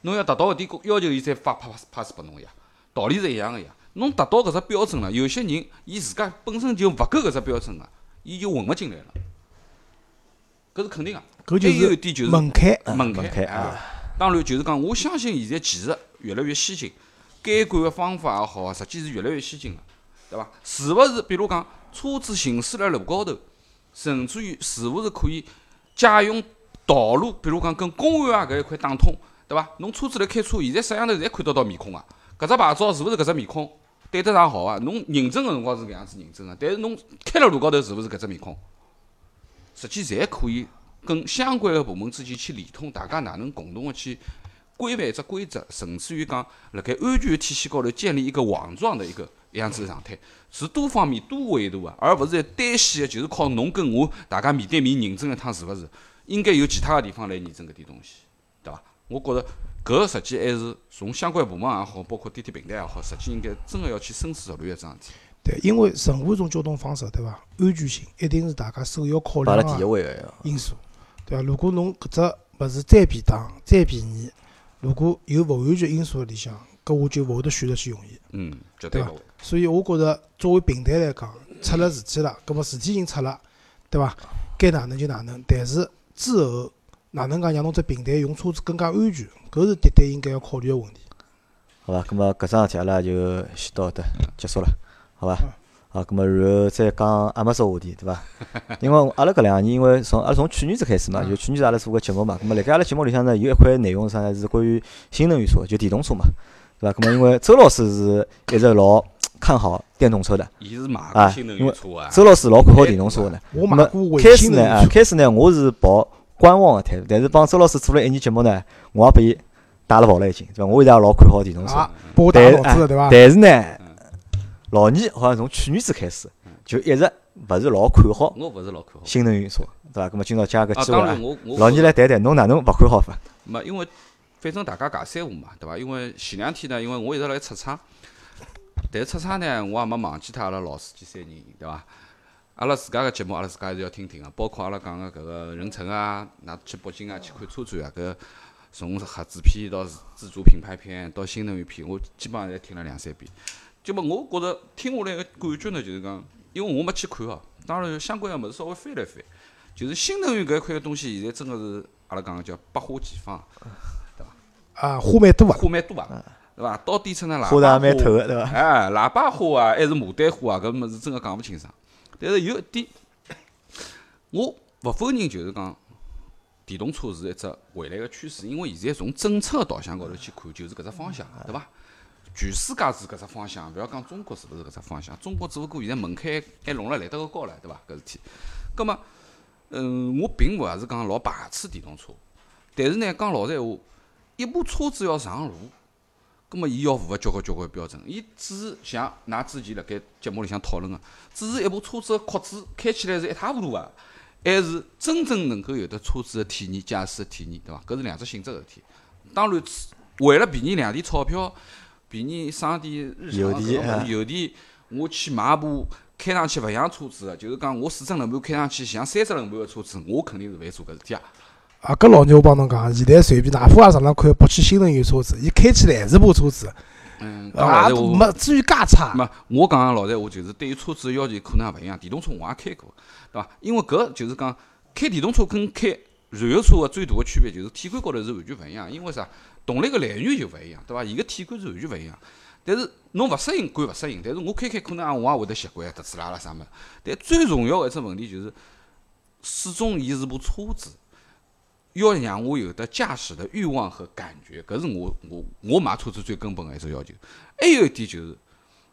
侬要达到搿点要求，伊才发 pass pass 拨侬呀，道理是一样个呀。侬达到搿只标准了，有些人伊自家本身就勿够搿只标准个。伊就混勿进来了，搿是肯定个。搿就是门槛，门槛啊！当然，就是讲，我相信现在技术越来越先进，监管个方法也好，实际是越来越先进个，对伐？是勿是？比如讲，车子行驶辣路高头，甚至于是勿是可以借用道路？比如讲，跟公安啊搿一块打通，对伐？侬车子辣开车，现在摄像头侪看得到面孔啊！搿只牌照是勿是搿只面孔？对得上号啊！侬认证个辰光是搿样子认证个，但是侬开辣路高头是勿是搿只面孔？实际侪可以跟相关个部门之间去联通，大家哪能共同个去规范一只规则，甚至于讲辣盖安全体系高头建立一个网状的一个样子状态，是多方面多维度个，而勿是单线个，就是靠侬跟我大家面对面认证一趟是勿是？应该有其他个地方来验证搿点东西，对伐？我觉着搿实际还是从相关部门也好，包括滴滴平台也好，实际应该真个要去深思熟虑一桩事体。对，因为任何一种交通方式，对伐？安全性一定是大家首要考摆辣第一量个位个呀。因素，对伐？如果侬搿只物事再便当、再便宜，如果有勿安全因素辣里向，搿我就勿会得选择去用伊。嗯，绝对对勿会。所以我觉着作为平台来讲，出了事体了，搿么事体已经出了，对伐？该哪能就哪能，但是之后哪能讲让侬只平台用车子更加安全，搿是绝对应该要考虑个问题。好伐？搿么搿桩事体阿拉就先到搿搭结束了，好伐嗯？好，搿么然后再讲阿没说话题，对伐？因为阿拉搿两年，因为从阿拉从去年子开始嘛，嗯就去年子阿拉做个节目嘛，搿么辣盖阿拉节目里向呢，有一块内容啥呢？是关于新能源车，就电动车嘛，对伐？那么因为周老师是一直老看好电动车的，伊是买新能因为源车啊，周老师老看好电动车的呢。我买过卫开始呢，开始呢，我是抱观望的态度，但是帮周老师做了一年节目呢，我也被伊带了跑了已经，对伐？我现在也老看好电动车，啊，拨我打但脑子的，对伐？但是呢嗯，老倪好像从去年子开始就一直勿是老看好我勿是老看好。新能源车，对伐？那么今朝借搿啊，机会老倪来谈谈，侬哪能勿看好法？没，因为反正大家尬三胡嘛，对伐？因为前两天呢，因为我一直辣出差，但是出差呢，我也没忘记脱阿拉老司机三人，对伐？阿拉自家个节目，阿拉自家还是要听听个，包括阿拉讲个搿个任成啊，㑚去北京啊去看车展啊，搿从合资片到自主品牌片到新能源片，我基本上侪听了两三遍。就么我觉着听下来个感觉呢，就是讲，因为我没去看哦，当然相关个物事稍微翻了翻，就是新能源搿一块个东西，现在真个是阿拉讲个叫百花齐放。啊，花蛮多啊，花蛮多啊，对伐？到底层呢，喇叭花蛮透个，对伐？哎，喇叭花啊，还是牡丹花啊，搿物事真个讲勿清爽。但是有一点，我勿否认，就是讲电动车是一只未来个趋势，因为现在从政策个导向高头去看，就是搿只方向，对伐？全世界是搿只方向，勿要讲中国是勿是搿只方向，中国只不过现在门槛还弄了来得个高唻，对伐？搿事体。葛末，嗯，我并勿是讲老排斥电动车，但是呢，讲老实闲话，一部车子要上路，葛末伊要符合交关交关标准。伊只是像㑚之前辣盖节目里向讨论个，只是一部车子个壳子开起来是一塌糊涂个，还是真正能够有得车子个体验、驾驶个体验，对伐？搿是两只性质个事体。当然，为了便宜两钿钞票，便宜省点日常油钿油钿，我去买部开上去勿像车子个，就是讲我四只轮盘开上去像三只轮盘个车子，我肯定是勿会做搿事体啊。啊，搿老牛我帮侬讲，现在随便哪怕也上趟看北汽新能源车子，伊开起来还是部车子，嗯，讲啊，老实话。没至于介差。没，我讲个老实闲话，就是对于车子个要求可能也勿一样。电动车我也开过，对伐？因为搿就是讲开电动车跟开燃油车个最大个区别就是体感高头是完全勿一样。因为啥？动力个来源就勿一样，对伐？伊个体感是完全勿一样。但是侬勿适应归勿适应，但是我开开可能也我也会得习惯特斯拉啦啥物事。但最重要个一只问题就是，始终伊是部车子，要让我有得驾驶的欲望和感觉，搿是我我我买车子最根本个一只要求。还有一点就是。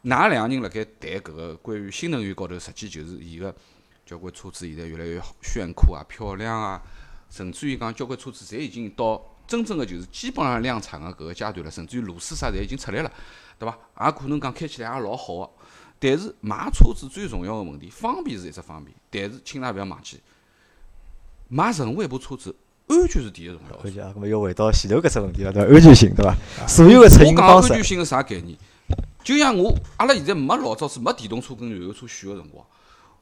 㑚两个人辣盖谈搿个关于新能源高头，实际就是伊个交关车子现在越来越炫酷啊、漂亮啊，甚至于讲交关车子侪已经到真正个就是基本上量产个搿个阶段了，甚至于螺丝啥侪已经出来了，对伐？也可能讲开起来也老好个。但是买车子最重要个问题，方便是一只方便，但是请㑚勿要忘记，买任何一部车子，安全是第一重要的。而且啊，咁么要回到前头搿只问题了，对伐？安全性，对伐？所有个出我讲行方式，安全性是啥概念？就像我阿拉现在没老早子没电动车跟燃油车选个辰光，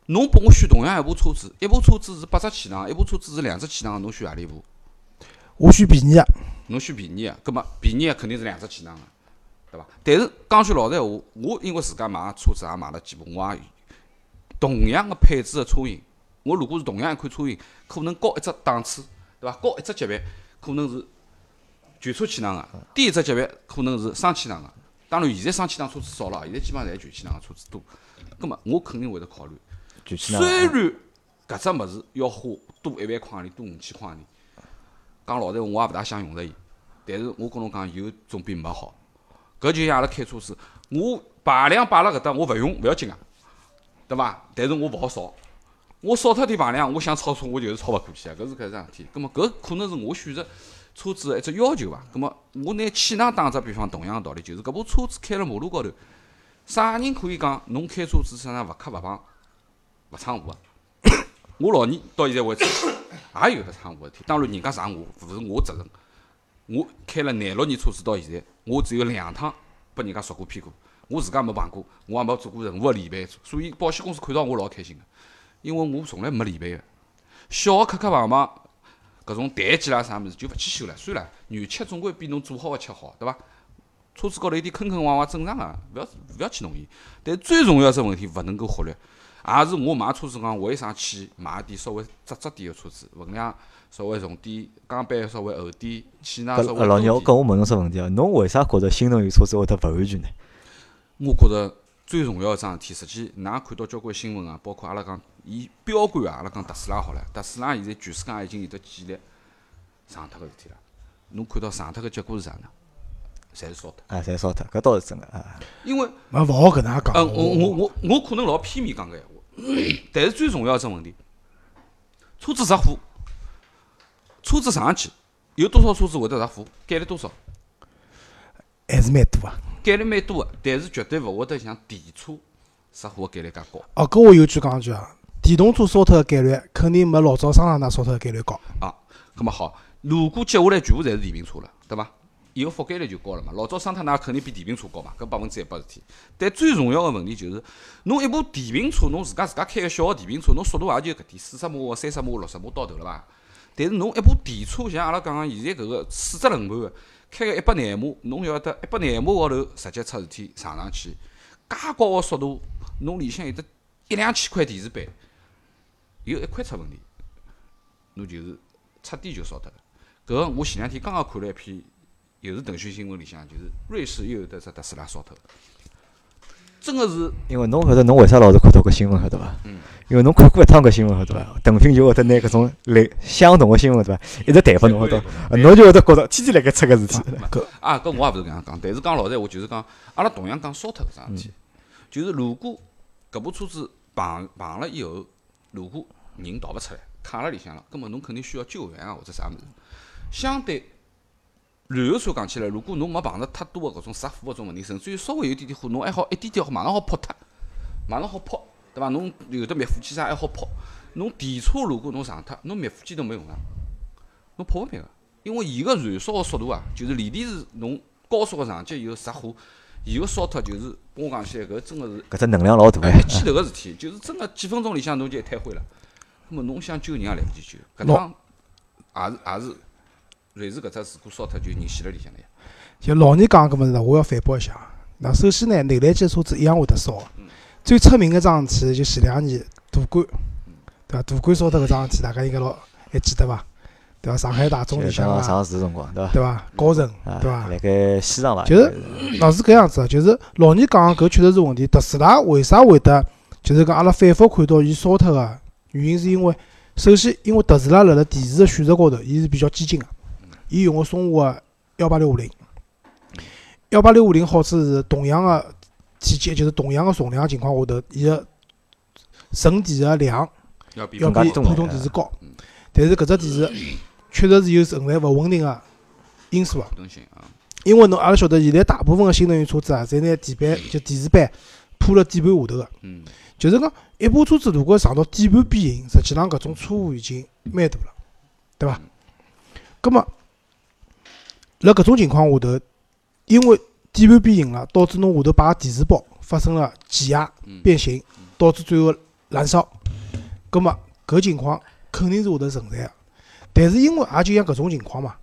侬拨我选同样一部车子，一部车子是八只气囊，一部车子是两只气囊，侬选何里部？我选便宜个，侬选便宜个，葛末便宜个肯定是两只气囊个，对伐？但是讲句老实闲话，我因为自家买车子也买了几部，我也同样个配置个车型，我如果是同样一款车型，可能高一只档次，对伐？高一只级别，可能是全车气囊个，低一只级别可能是双气囊个。当然，现在双气囊车子少了，现在基本上侪全气囊个车子多。葛末我肯定会得考虑，虽然搿只物事要花多一万块钿，多五千块钿，讲老实话，我也勿大想用着伊。但是我跟侬讲，有总比没好。搿就像阿拉开车子，我排量摆辣搿搭，我勿用勿要紧啊，对伐？但是我勿好少，我少脱点排量，我想超车我就是超勿过去啊，搿是搿桩事体。葛末搿可能是我选择车子的一只要求伐。葛末我拿气囊打只比方，同样个道理，就是搿部车子开辣马路高头，啥人可以讲侬开车子身上勿磕勿碰、勿闯祸啊？我老二到现在为止也有得闯祸个事体，当然人家闯我勿是我责任，我开了廿六年车子到现在，我只有两趟拨人家摔过屁股，我自家没碰过，我也没做过任何个理赔，所以保险公司看到我老开心个，因为我从来没理赔个。小个磕磕碰碰，搿种台阶啦啥物事就勿去修了，算了，原漆总归比侬做好个漆好，对伐？车子高头有点坑坑洼洼正常个，勿要勿要去弄伊。但最重要只问题勿能够忽略，也是我买车子讲为啥去买一点稍微窄窄点个车子，分量稍微重点，钢板稍微厚点，气囊稍微搿老娘，我重点。搿我问侬只问题啊，侬为啥觉着新能源车子会得勿安全呢？我觉着最重要一桩事体，实际㑚看到交关新闻啊，包括阿拉讲以标杆啊，阿拉讲特斯拉好了，特斯拉现在全世界已经有得几例上脱个事体了。侬看到上脱个结果是啥呢？侪是烧脱。啊，侪烧脱，搿倒是真个啊。因为没勿好搿能介讲。呃，我我我我可能老片面讲搿闲话，但是最重要一只问题，车子着火，车子上去有多少车子会得着火？概率多少？还是蛮多啊。概率蛮多个，但是绝对勿会得像电车着火个概率介高哦，搿我有句讲句啊，电动车烧脱个概率肯定没老早桑塔纳烧脱个概率高。啊。葛么好，如果接下来全部侪是电瓶车了，对伐？伊个覆盖率就高了嘛。老早桑塔纳肯定比电瓶车高嘛，搿百分之一百事体。但最重要个问题就是，侬一部电瓶车，侬自家自家开个小个电瓶车，侬速度也就搿点，四十码、三十码、六十码到头了伐？但是侬一部电车，像阿拉讲个现在搿个四只轮盘个，开个一百廿码，侬要得一百廿码高头直接出事体上上去，介高个速度，侬里向有得一两千块电池板，有一块出问题，侬就是彻底就烧脱了。搿个我前两天刚刚看了一篇，又是腾讯新闻里向，就是瑞士又有得只特斯拉烧脱，真个是因为侬晓得侬为啥老是看到搿新闻晓得伐？嗯因为侬看过一趟搿新闻晓得伐？腾讯就会得拿搿种类相同个新闻对伐，一直弹拨侬晓得伐，啊侬就会得觉着天天辣盖出搿事体。搿啊，搿我也勿是搿样讲，但是讲老实闲话，就是讲阿拉同样讲烧脱搿桩事体，就是如果搿部车子碰碰了以后，如果人逃勿出来，卡辣里向了，葛末侬肯定需要救援啊或者啥物事。相对燃油车讲起来，如果侬没碰着太多个搿种着火搿种问题，甚至于稍微有点点火，侬还好一点点好马上好扑脱，马上好扑，对伐？侬有的灭火器啥还好扑。侬电车如果侬上脱，侬灭火器都没用上，侬扑勿灭个。因为伊个燃烧个速度啊，就是锂电池侬高速个上去以后着火，伊个烧脱就是跟我讲起来，搿真个是搿只能量老大哎哎一记头个事体，就是真个几分钟里向侬就一摊灰了。那么侬想救人也来勿及救，搿趟也是也是瑞士搿只事故烧脱就人死辣里向了呀。就老人讲搿物事呢，我要反驳一下。那首先呢，内燃机车子一样会得烧个。最出名个桩事体就前两年大管，对伐？大管烧脱搿桩事体，大家应该老还记得伐？对伐？上海大众里向啊，像上市辰光对伐？对伐？高层，啊，对伐？辣盖西藏伐？就是老是搿样子，就是老人讲搿确实是问题。特斯拉为啥会得，就是讲阿拉反复看到伊烧脱个原因，是因为首先因为特斯拉辣辣电池个选择高头，伊是比较激进个，伊用个松下个幺八六五零，幺八六五零好处是同样个体积，就是同样个重量情况下头，伊个存电个量要比普通哎电池高嗯。但是搿只电池 确实是有存在勿稳定个因素个。因为侬阿拉晓得，现在大部分个新能源车子啊，侪拿底板就电池板铺辣底盘下头个。嗯，就是讲，一部车子如果上到底盘变形，实际上搿种错误已经蛮大了，对伐？葛末，辣搿种情况下头，因为底盘变形了，导致侬下头摆个电池包发生了挤压嗯变形，导致最后燃烧。葛末搿情况肯定是会得存在个。但是因为也就像搿种情况嘛，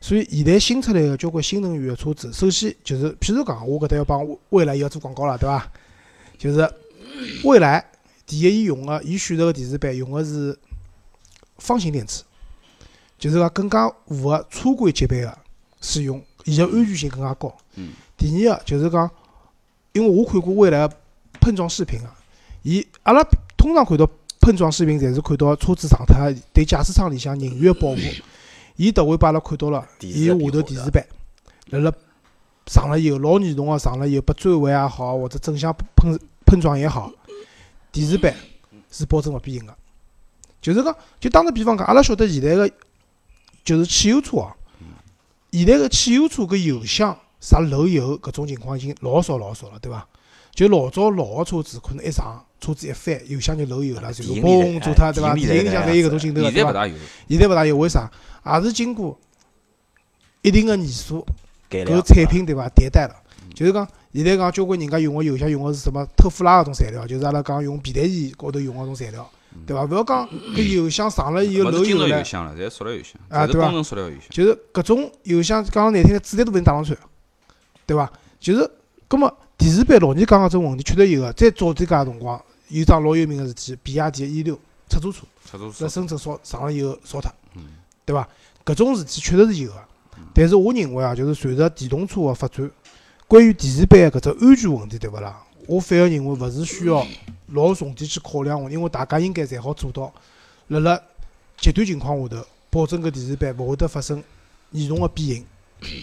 所以现在新出来个交关新能源个车子，首先就是譬如讲，我搿搭要帮未来要做广告了，对伐？就是蔚来第一，伊用个伊选择个电池板用个是方形电池，就是讲更加符合车规级别个使用，伊个安全性更加高。嗯。第二个就是讲，因为我看过蔚来个碰撞视频啊，伊阿拉通常看到碰撞视频，侪是看到车子撞脱对驾驶舱里向人员个保护。伊特会把阿拉看到了，伊下头电池板辣辣撞了以后，老严重个撞了以后，拨追尾也好，或者正向碰碰撞也好，电池板是保证勿变形个。就是讲，就打个比方讲，阿拉晓得现在个就是汽油车哦，现在个汽油车搿油箱啥漏油搿种情况已经老少老少了，对伐？就老早老个车子可能一上车子一翻，油箱就漏油了，就电影里嘣头做脱对伐？哎电影里向侪有搿种镜头个，对伐？现在勿大有，为啥？也是经过一定个年数，搿产品对伐迭代了。就是讲，现在讲交关人家用个油箱用个是什么特氟拉搿种材料，就是阿拉讲用皮带衣高头用个种材料，对伐？勿要讲搿油箱上了以后漏油了，油箱了，侪塑料油箱，啊对吧工程塑料油箱。就是搿种油箱讲难听点，子弹都勿能打上去，对伐？就是，葛末电视版老年讲个种问题确实有个。再早点介辰光，有桩老有名个事体，比亚迪 E 六出租车出租车，在深圳烧上了以后烧脱，嗯对伐？搿种事体确实是有个。但是我认为啊，就是随着电动车个发展，关于电视版搿只安全问题，对勿啦？我反而认为勿是需要老重点去考量个，因为大家应该侪好做到，辣辣极端情况下头，保证搿电视版勿会得发生严重个变形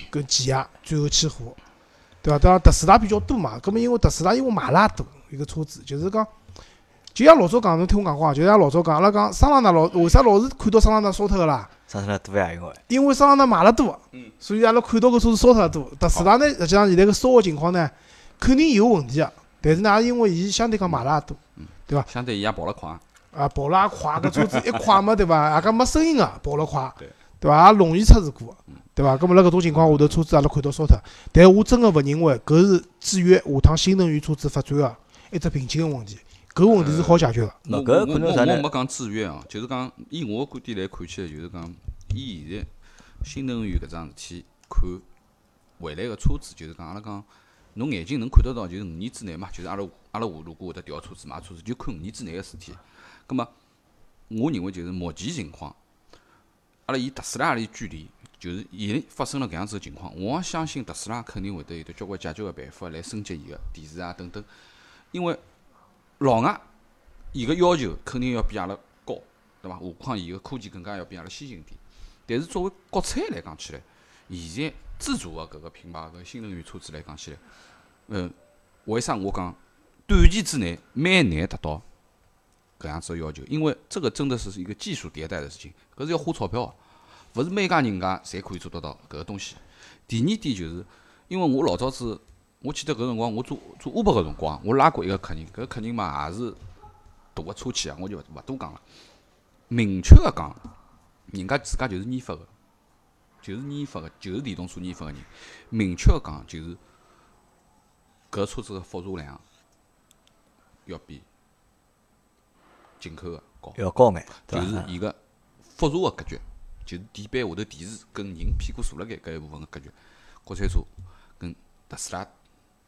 跟挤压，最后起火，对伐？当然特斯拉比较多嘛，搿么因为特斯拉因为买了也多一个车子，就是讲，就像老早讲，侬听我讲过啊，就像老早讲，阿拉讲桑塔纳老为啥老是看到桑塔纳烧脱个啦？上上来多呀，因为因为桑塔纳买了多嗯，所以阿拉看到搿车子烧脱了多。特斯拉呢，实际上现在个烧个情况呢，肯定有问题个，但是呢，也因为伊相对讲买了也多，相对伊也跑了快。啊，跑了也快，搿车子 一快嘛，对伐？大家没声音个，跑了快，对对伐？也容易出事故，对伐？搿么辣搿种情况下头，车子阿拉看到烧脱，但我真个勿认为搿是制约下趟新能源车子发展个一只瓶颈个问题，搿问题是好解决个。我那搿我我可能啥呢我没讲制约哦，就是讲以我个观点来看起来，就是讲以现在新能源搿桩事体看未来个车子，就是讲阿拉讲侬眼睛能看得到，就是五年之内嘛，就是阿拉阿拉如果会得调车子买车子，就看五年之内个事体。葛末我认为就是目前情况，阿拉以特斯拉里距离，就是已经发生了搿样子个情况，我也相信特斯拉肯定会得有得交关解决个办法来升级伊个电池啊等等，因为老外伊个要求肯定要比阿拉高，对伐？何况伊个科技更加要比阿拉先进点。但是作为国产来讲起来，现在自主个搿个品牌搿新能源车子来讲起来，嗯，为啥我讲短期之内蛮难达到搿样子个要求？因为这个真的是一个技术迭代的事情，搿是要花钞票个，勿是每家人家侪可以做得到搿个东西。第二点就是，因为我老早子，我记得搿辰光我做做 Uber 个辰光，我拉过一个客人，搿客人嘛也是大个车企啊，我就勿勿多讲了。明确个讲，人家自家就是研发个，就是研发个，就是电动车研发个人。明确个讲，就是搿车子个复杂量要比进口个高。要高眼，对就？是伊个复杂个格局，就是地板下头电池跟人屁股坐辣盖搿一部分个格局，国产车跟特斯拉，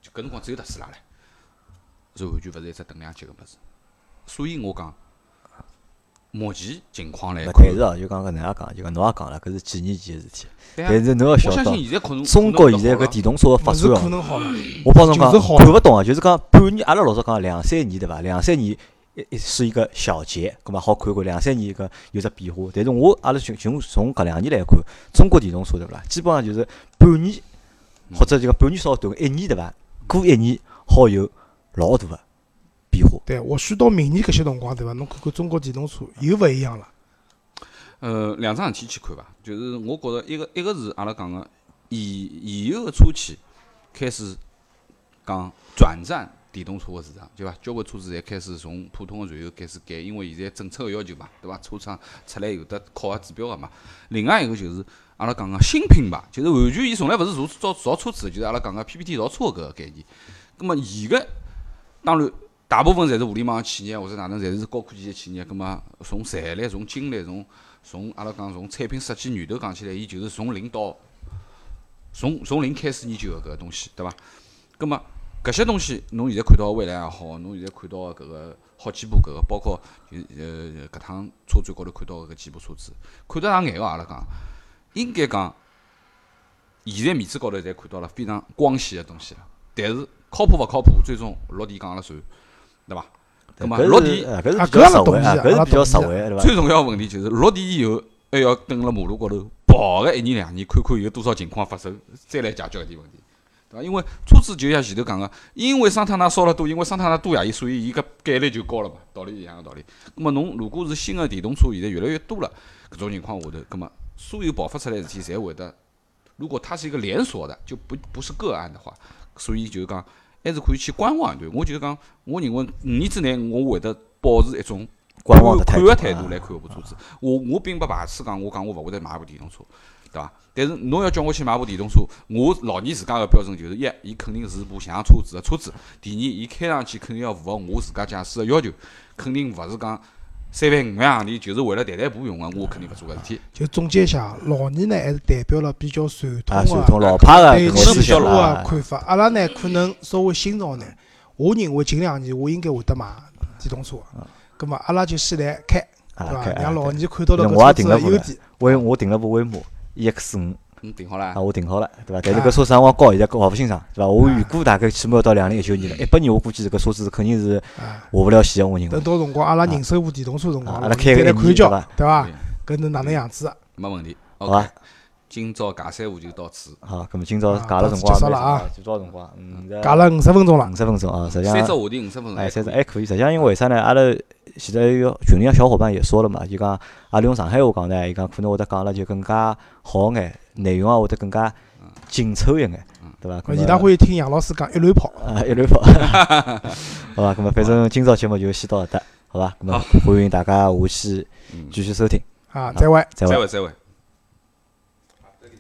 就搿辰光只有特斯拉唻，是完全勿是一只等量级个物事。所以我讲，目前情况来看但，是哦，就讲搿能样讲，就讲侬也讲了，搿是几年前个事体。但是侬要晓得中国现在搿电动车个发展哦，我帮侬讲看勿懂啊，就是讲半年，阿拉老早讲两三年对伐？两三年一一是一个小节，葛末好看看两三年一个有只变化。但是我阿拉从从从搿两年来看，中国电动车对勿啦？基本上就是半年或者就讲半年稍短，一年对伐？过一年好有老大个变化。对，或许到明年搿些辰光，对伐？侬看看中国电动车又勿一样了。呃，两桩事体去看伐，就是我觉着一个一个是阿拉讲个现现有个车企开始讲转战电动车个市场，对伐？交关车子侪开始从普通个燃油开始改，因为现在政策个要求嘛，对伐？车厂出来有得考核指标个嘛。另外一个就是阿拉讲个新品牌，就是完全伊从来勿是造造造车子，就是阿拉讲个 PPT 造车搿个概念。葛末伊个当然大部分侪是互联网企业或者哪能，侪是高科技个企业。葛末从财力、从精力、从从阿拉讲从产品设计源头讲起来，伊就是从零到从从零开始研究个搿个东西，对伐？葛末搿些东西，侬现在看到个蔚来也好，侬现在看到个搿个好几部搿个，包括就呃搿趟车展高头看到个搿几部车子，看得上眼个阿拉讲，应该讲现在面子高头侪看到了非常光鲜个东西了。但是靠谱勿靠谱，最终落地讲了算，对伐？搿落地搿是啊比较实惠啊，搿是比较实惠，对伐？最重要个问题就是落地以后还要蹲辣马路高头跑个一年两年，看看有多少情况发生，再来解决搿点问题，对伐？因为车子就像前头讲个，因为桑塔纳烧了多，因为桑塔纳多呀，伊所以伊搿概率就高了嘛，道理一样个道理。葛末侬如果是新个电动车，现在越来越多了，搿种情况下头，葛末所有爆发出来事体侪会得，如果它是一个连锁的，就不不是个案的话，所以就是讲还是可以去观望一段。我就是讲，我认为五年之内我会得保持一种观望的态度看个态度啊来看搿部车子。我我并不排斥讲，我讲我勿会得买一部电动车，对伐？但是侬要叫我去买部电动车，我老年自家个标准就是一，伊肯定是部像车子个车子；第二，伊开上去肯定要符合我自家驾驶个要求，肯定勿是讲三万五万洋钿就是为了代代步用个，我肯定勿做搿事体。就总结一下，老二呢还是代表了比较传啊，统传统个老派个对思想啊，看法。阿拉呢可能稍微新潮眼，我认为近两年我应该会得买电动车。葛末阿拉就先来开，对伐？让老二看到了我也搿车子优点。威我订了部威马 EX 五嗯，定好了啊，。我订好了，对伐？但是搿车子辰光高，现在搞勿清爽，对伐？我预估大概起码要到两零一九年了，一八年我估计搿车子肯定是啊，下勿了线个，我认为等。到辰光阿拉人手部电动车辰光，啊阿拉开个一再来看叫对伐？搿能哪能样子？没问题。好吧 OK，今朝尬三胡就到此。好，咁么今朝啊讲了辰光结束了啊就多少辰光？嗯，讲了五十分钟了五，十分钟啊，实际上三只话题五十分钟哎，还可以。三只还可以。实际上因为为啥呢？阿拉现在有群里向小伙伴也说了嘛，就讲阿拉用上海话讲呢，伊讲可能会得讲了就更加好眼，内容啊会得更加紧凑一眼，对伐？咁伊拉么欢喜听杨老师讲一乱跑。啊 一乱跑，好吧？那么反正今朝节目就先到搿搭，好吧？那么欢迎大家下期嗯继续收听，啊，再会。再会再。会再会。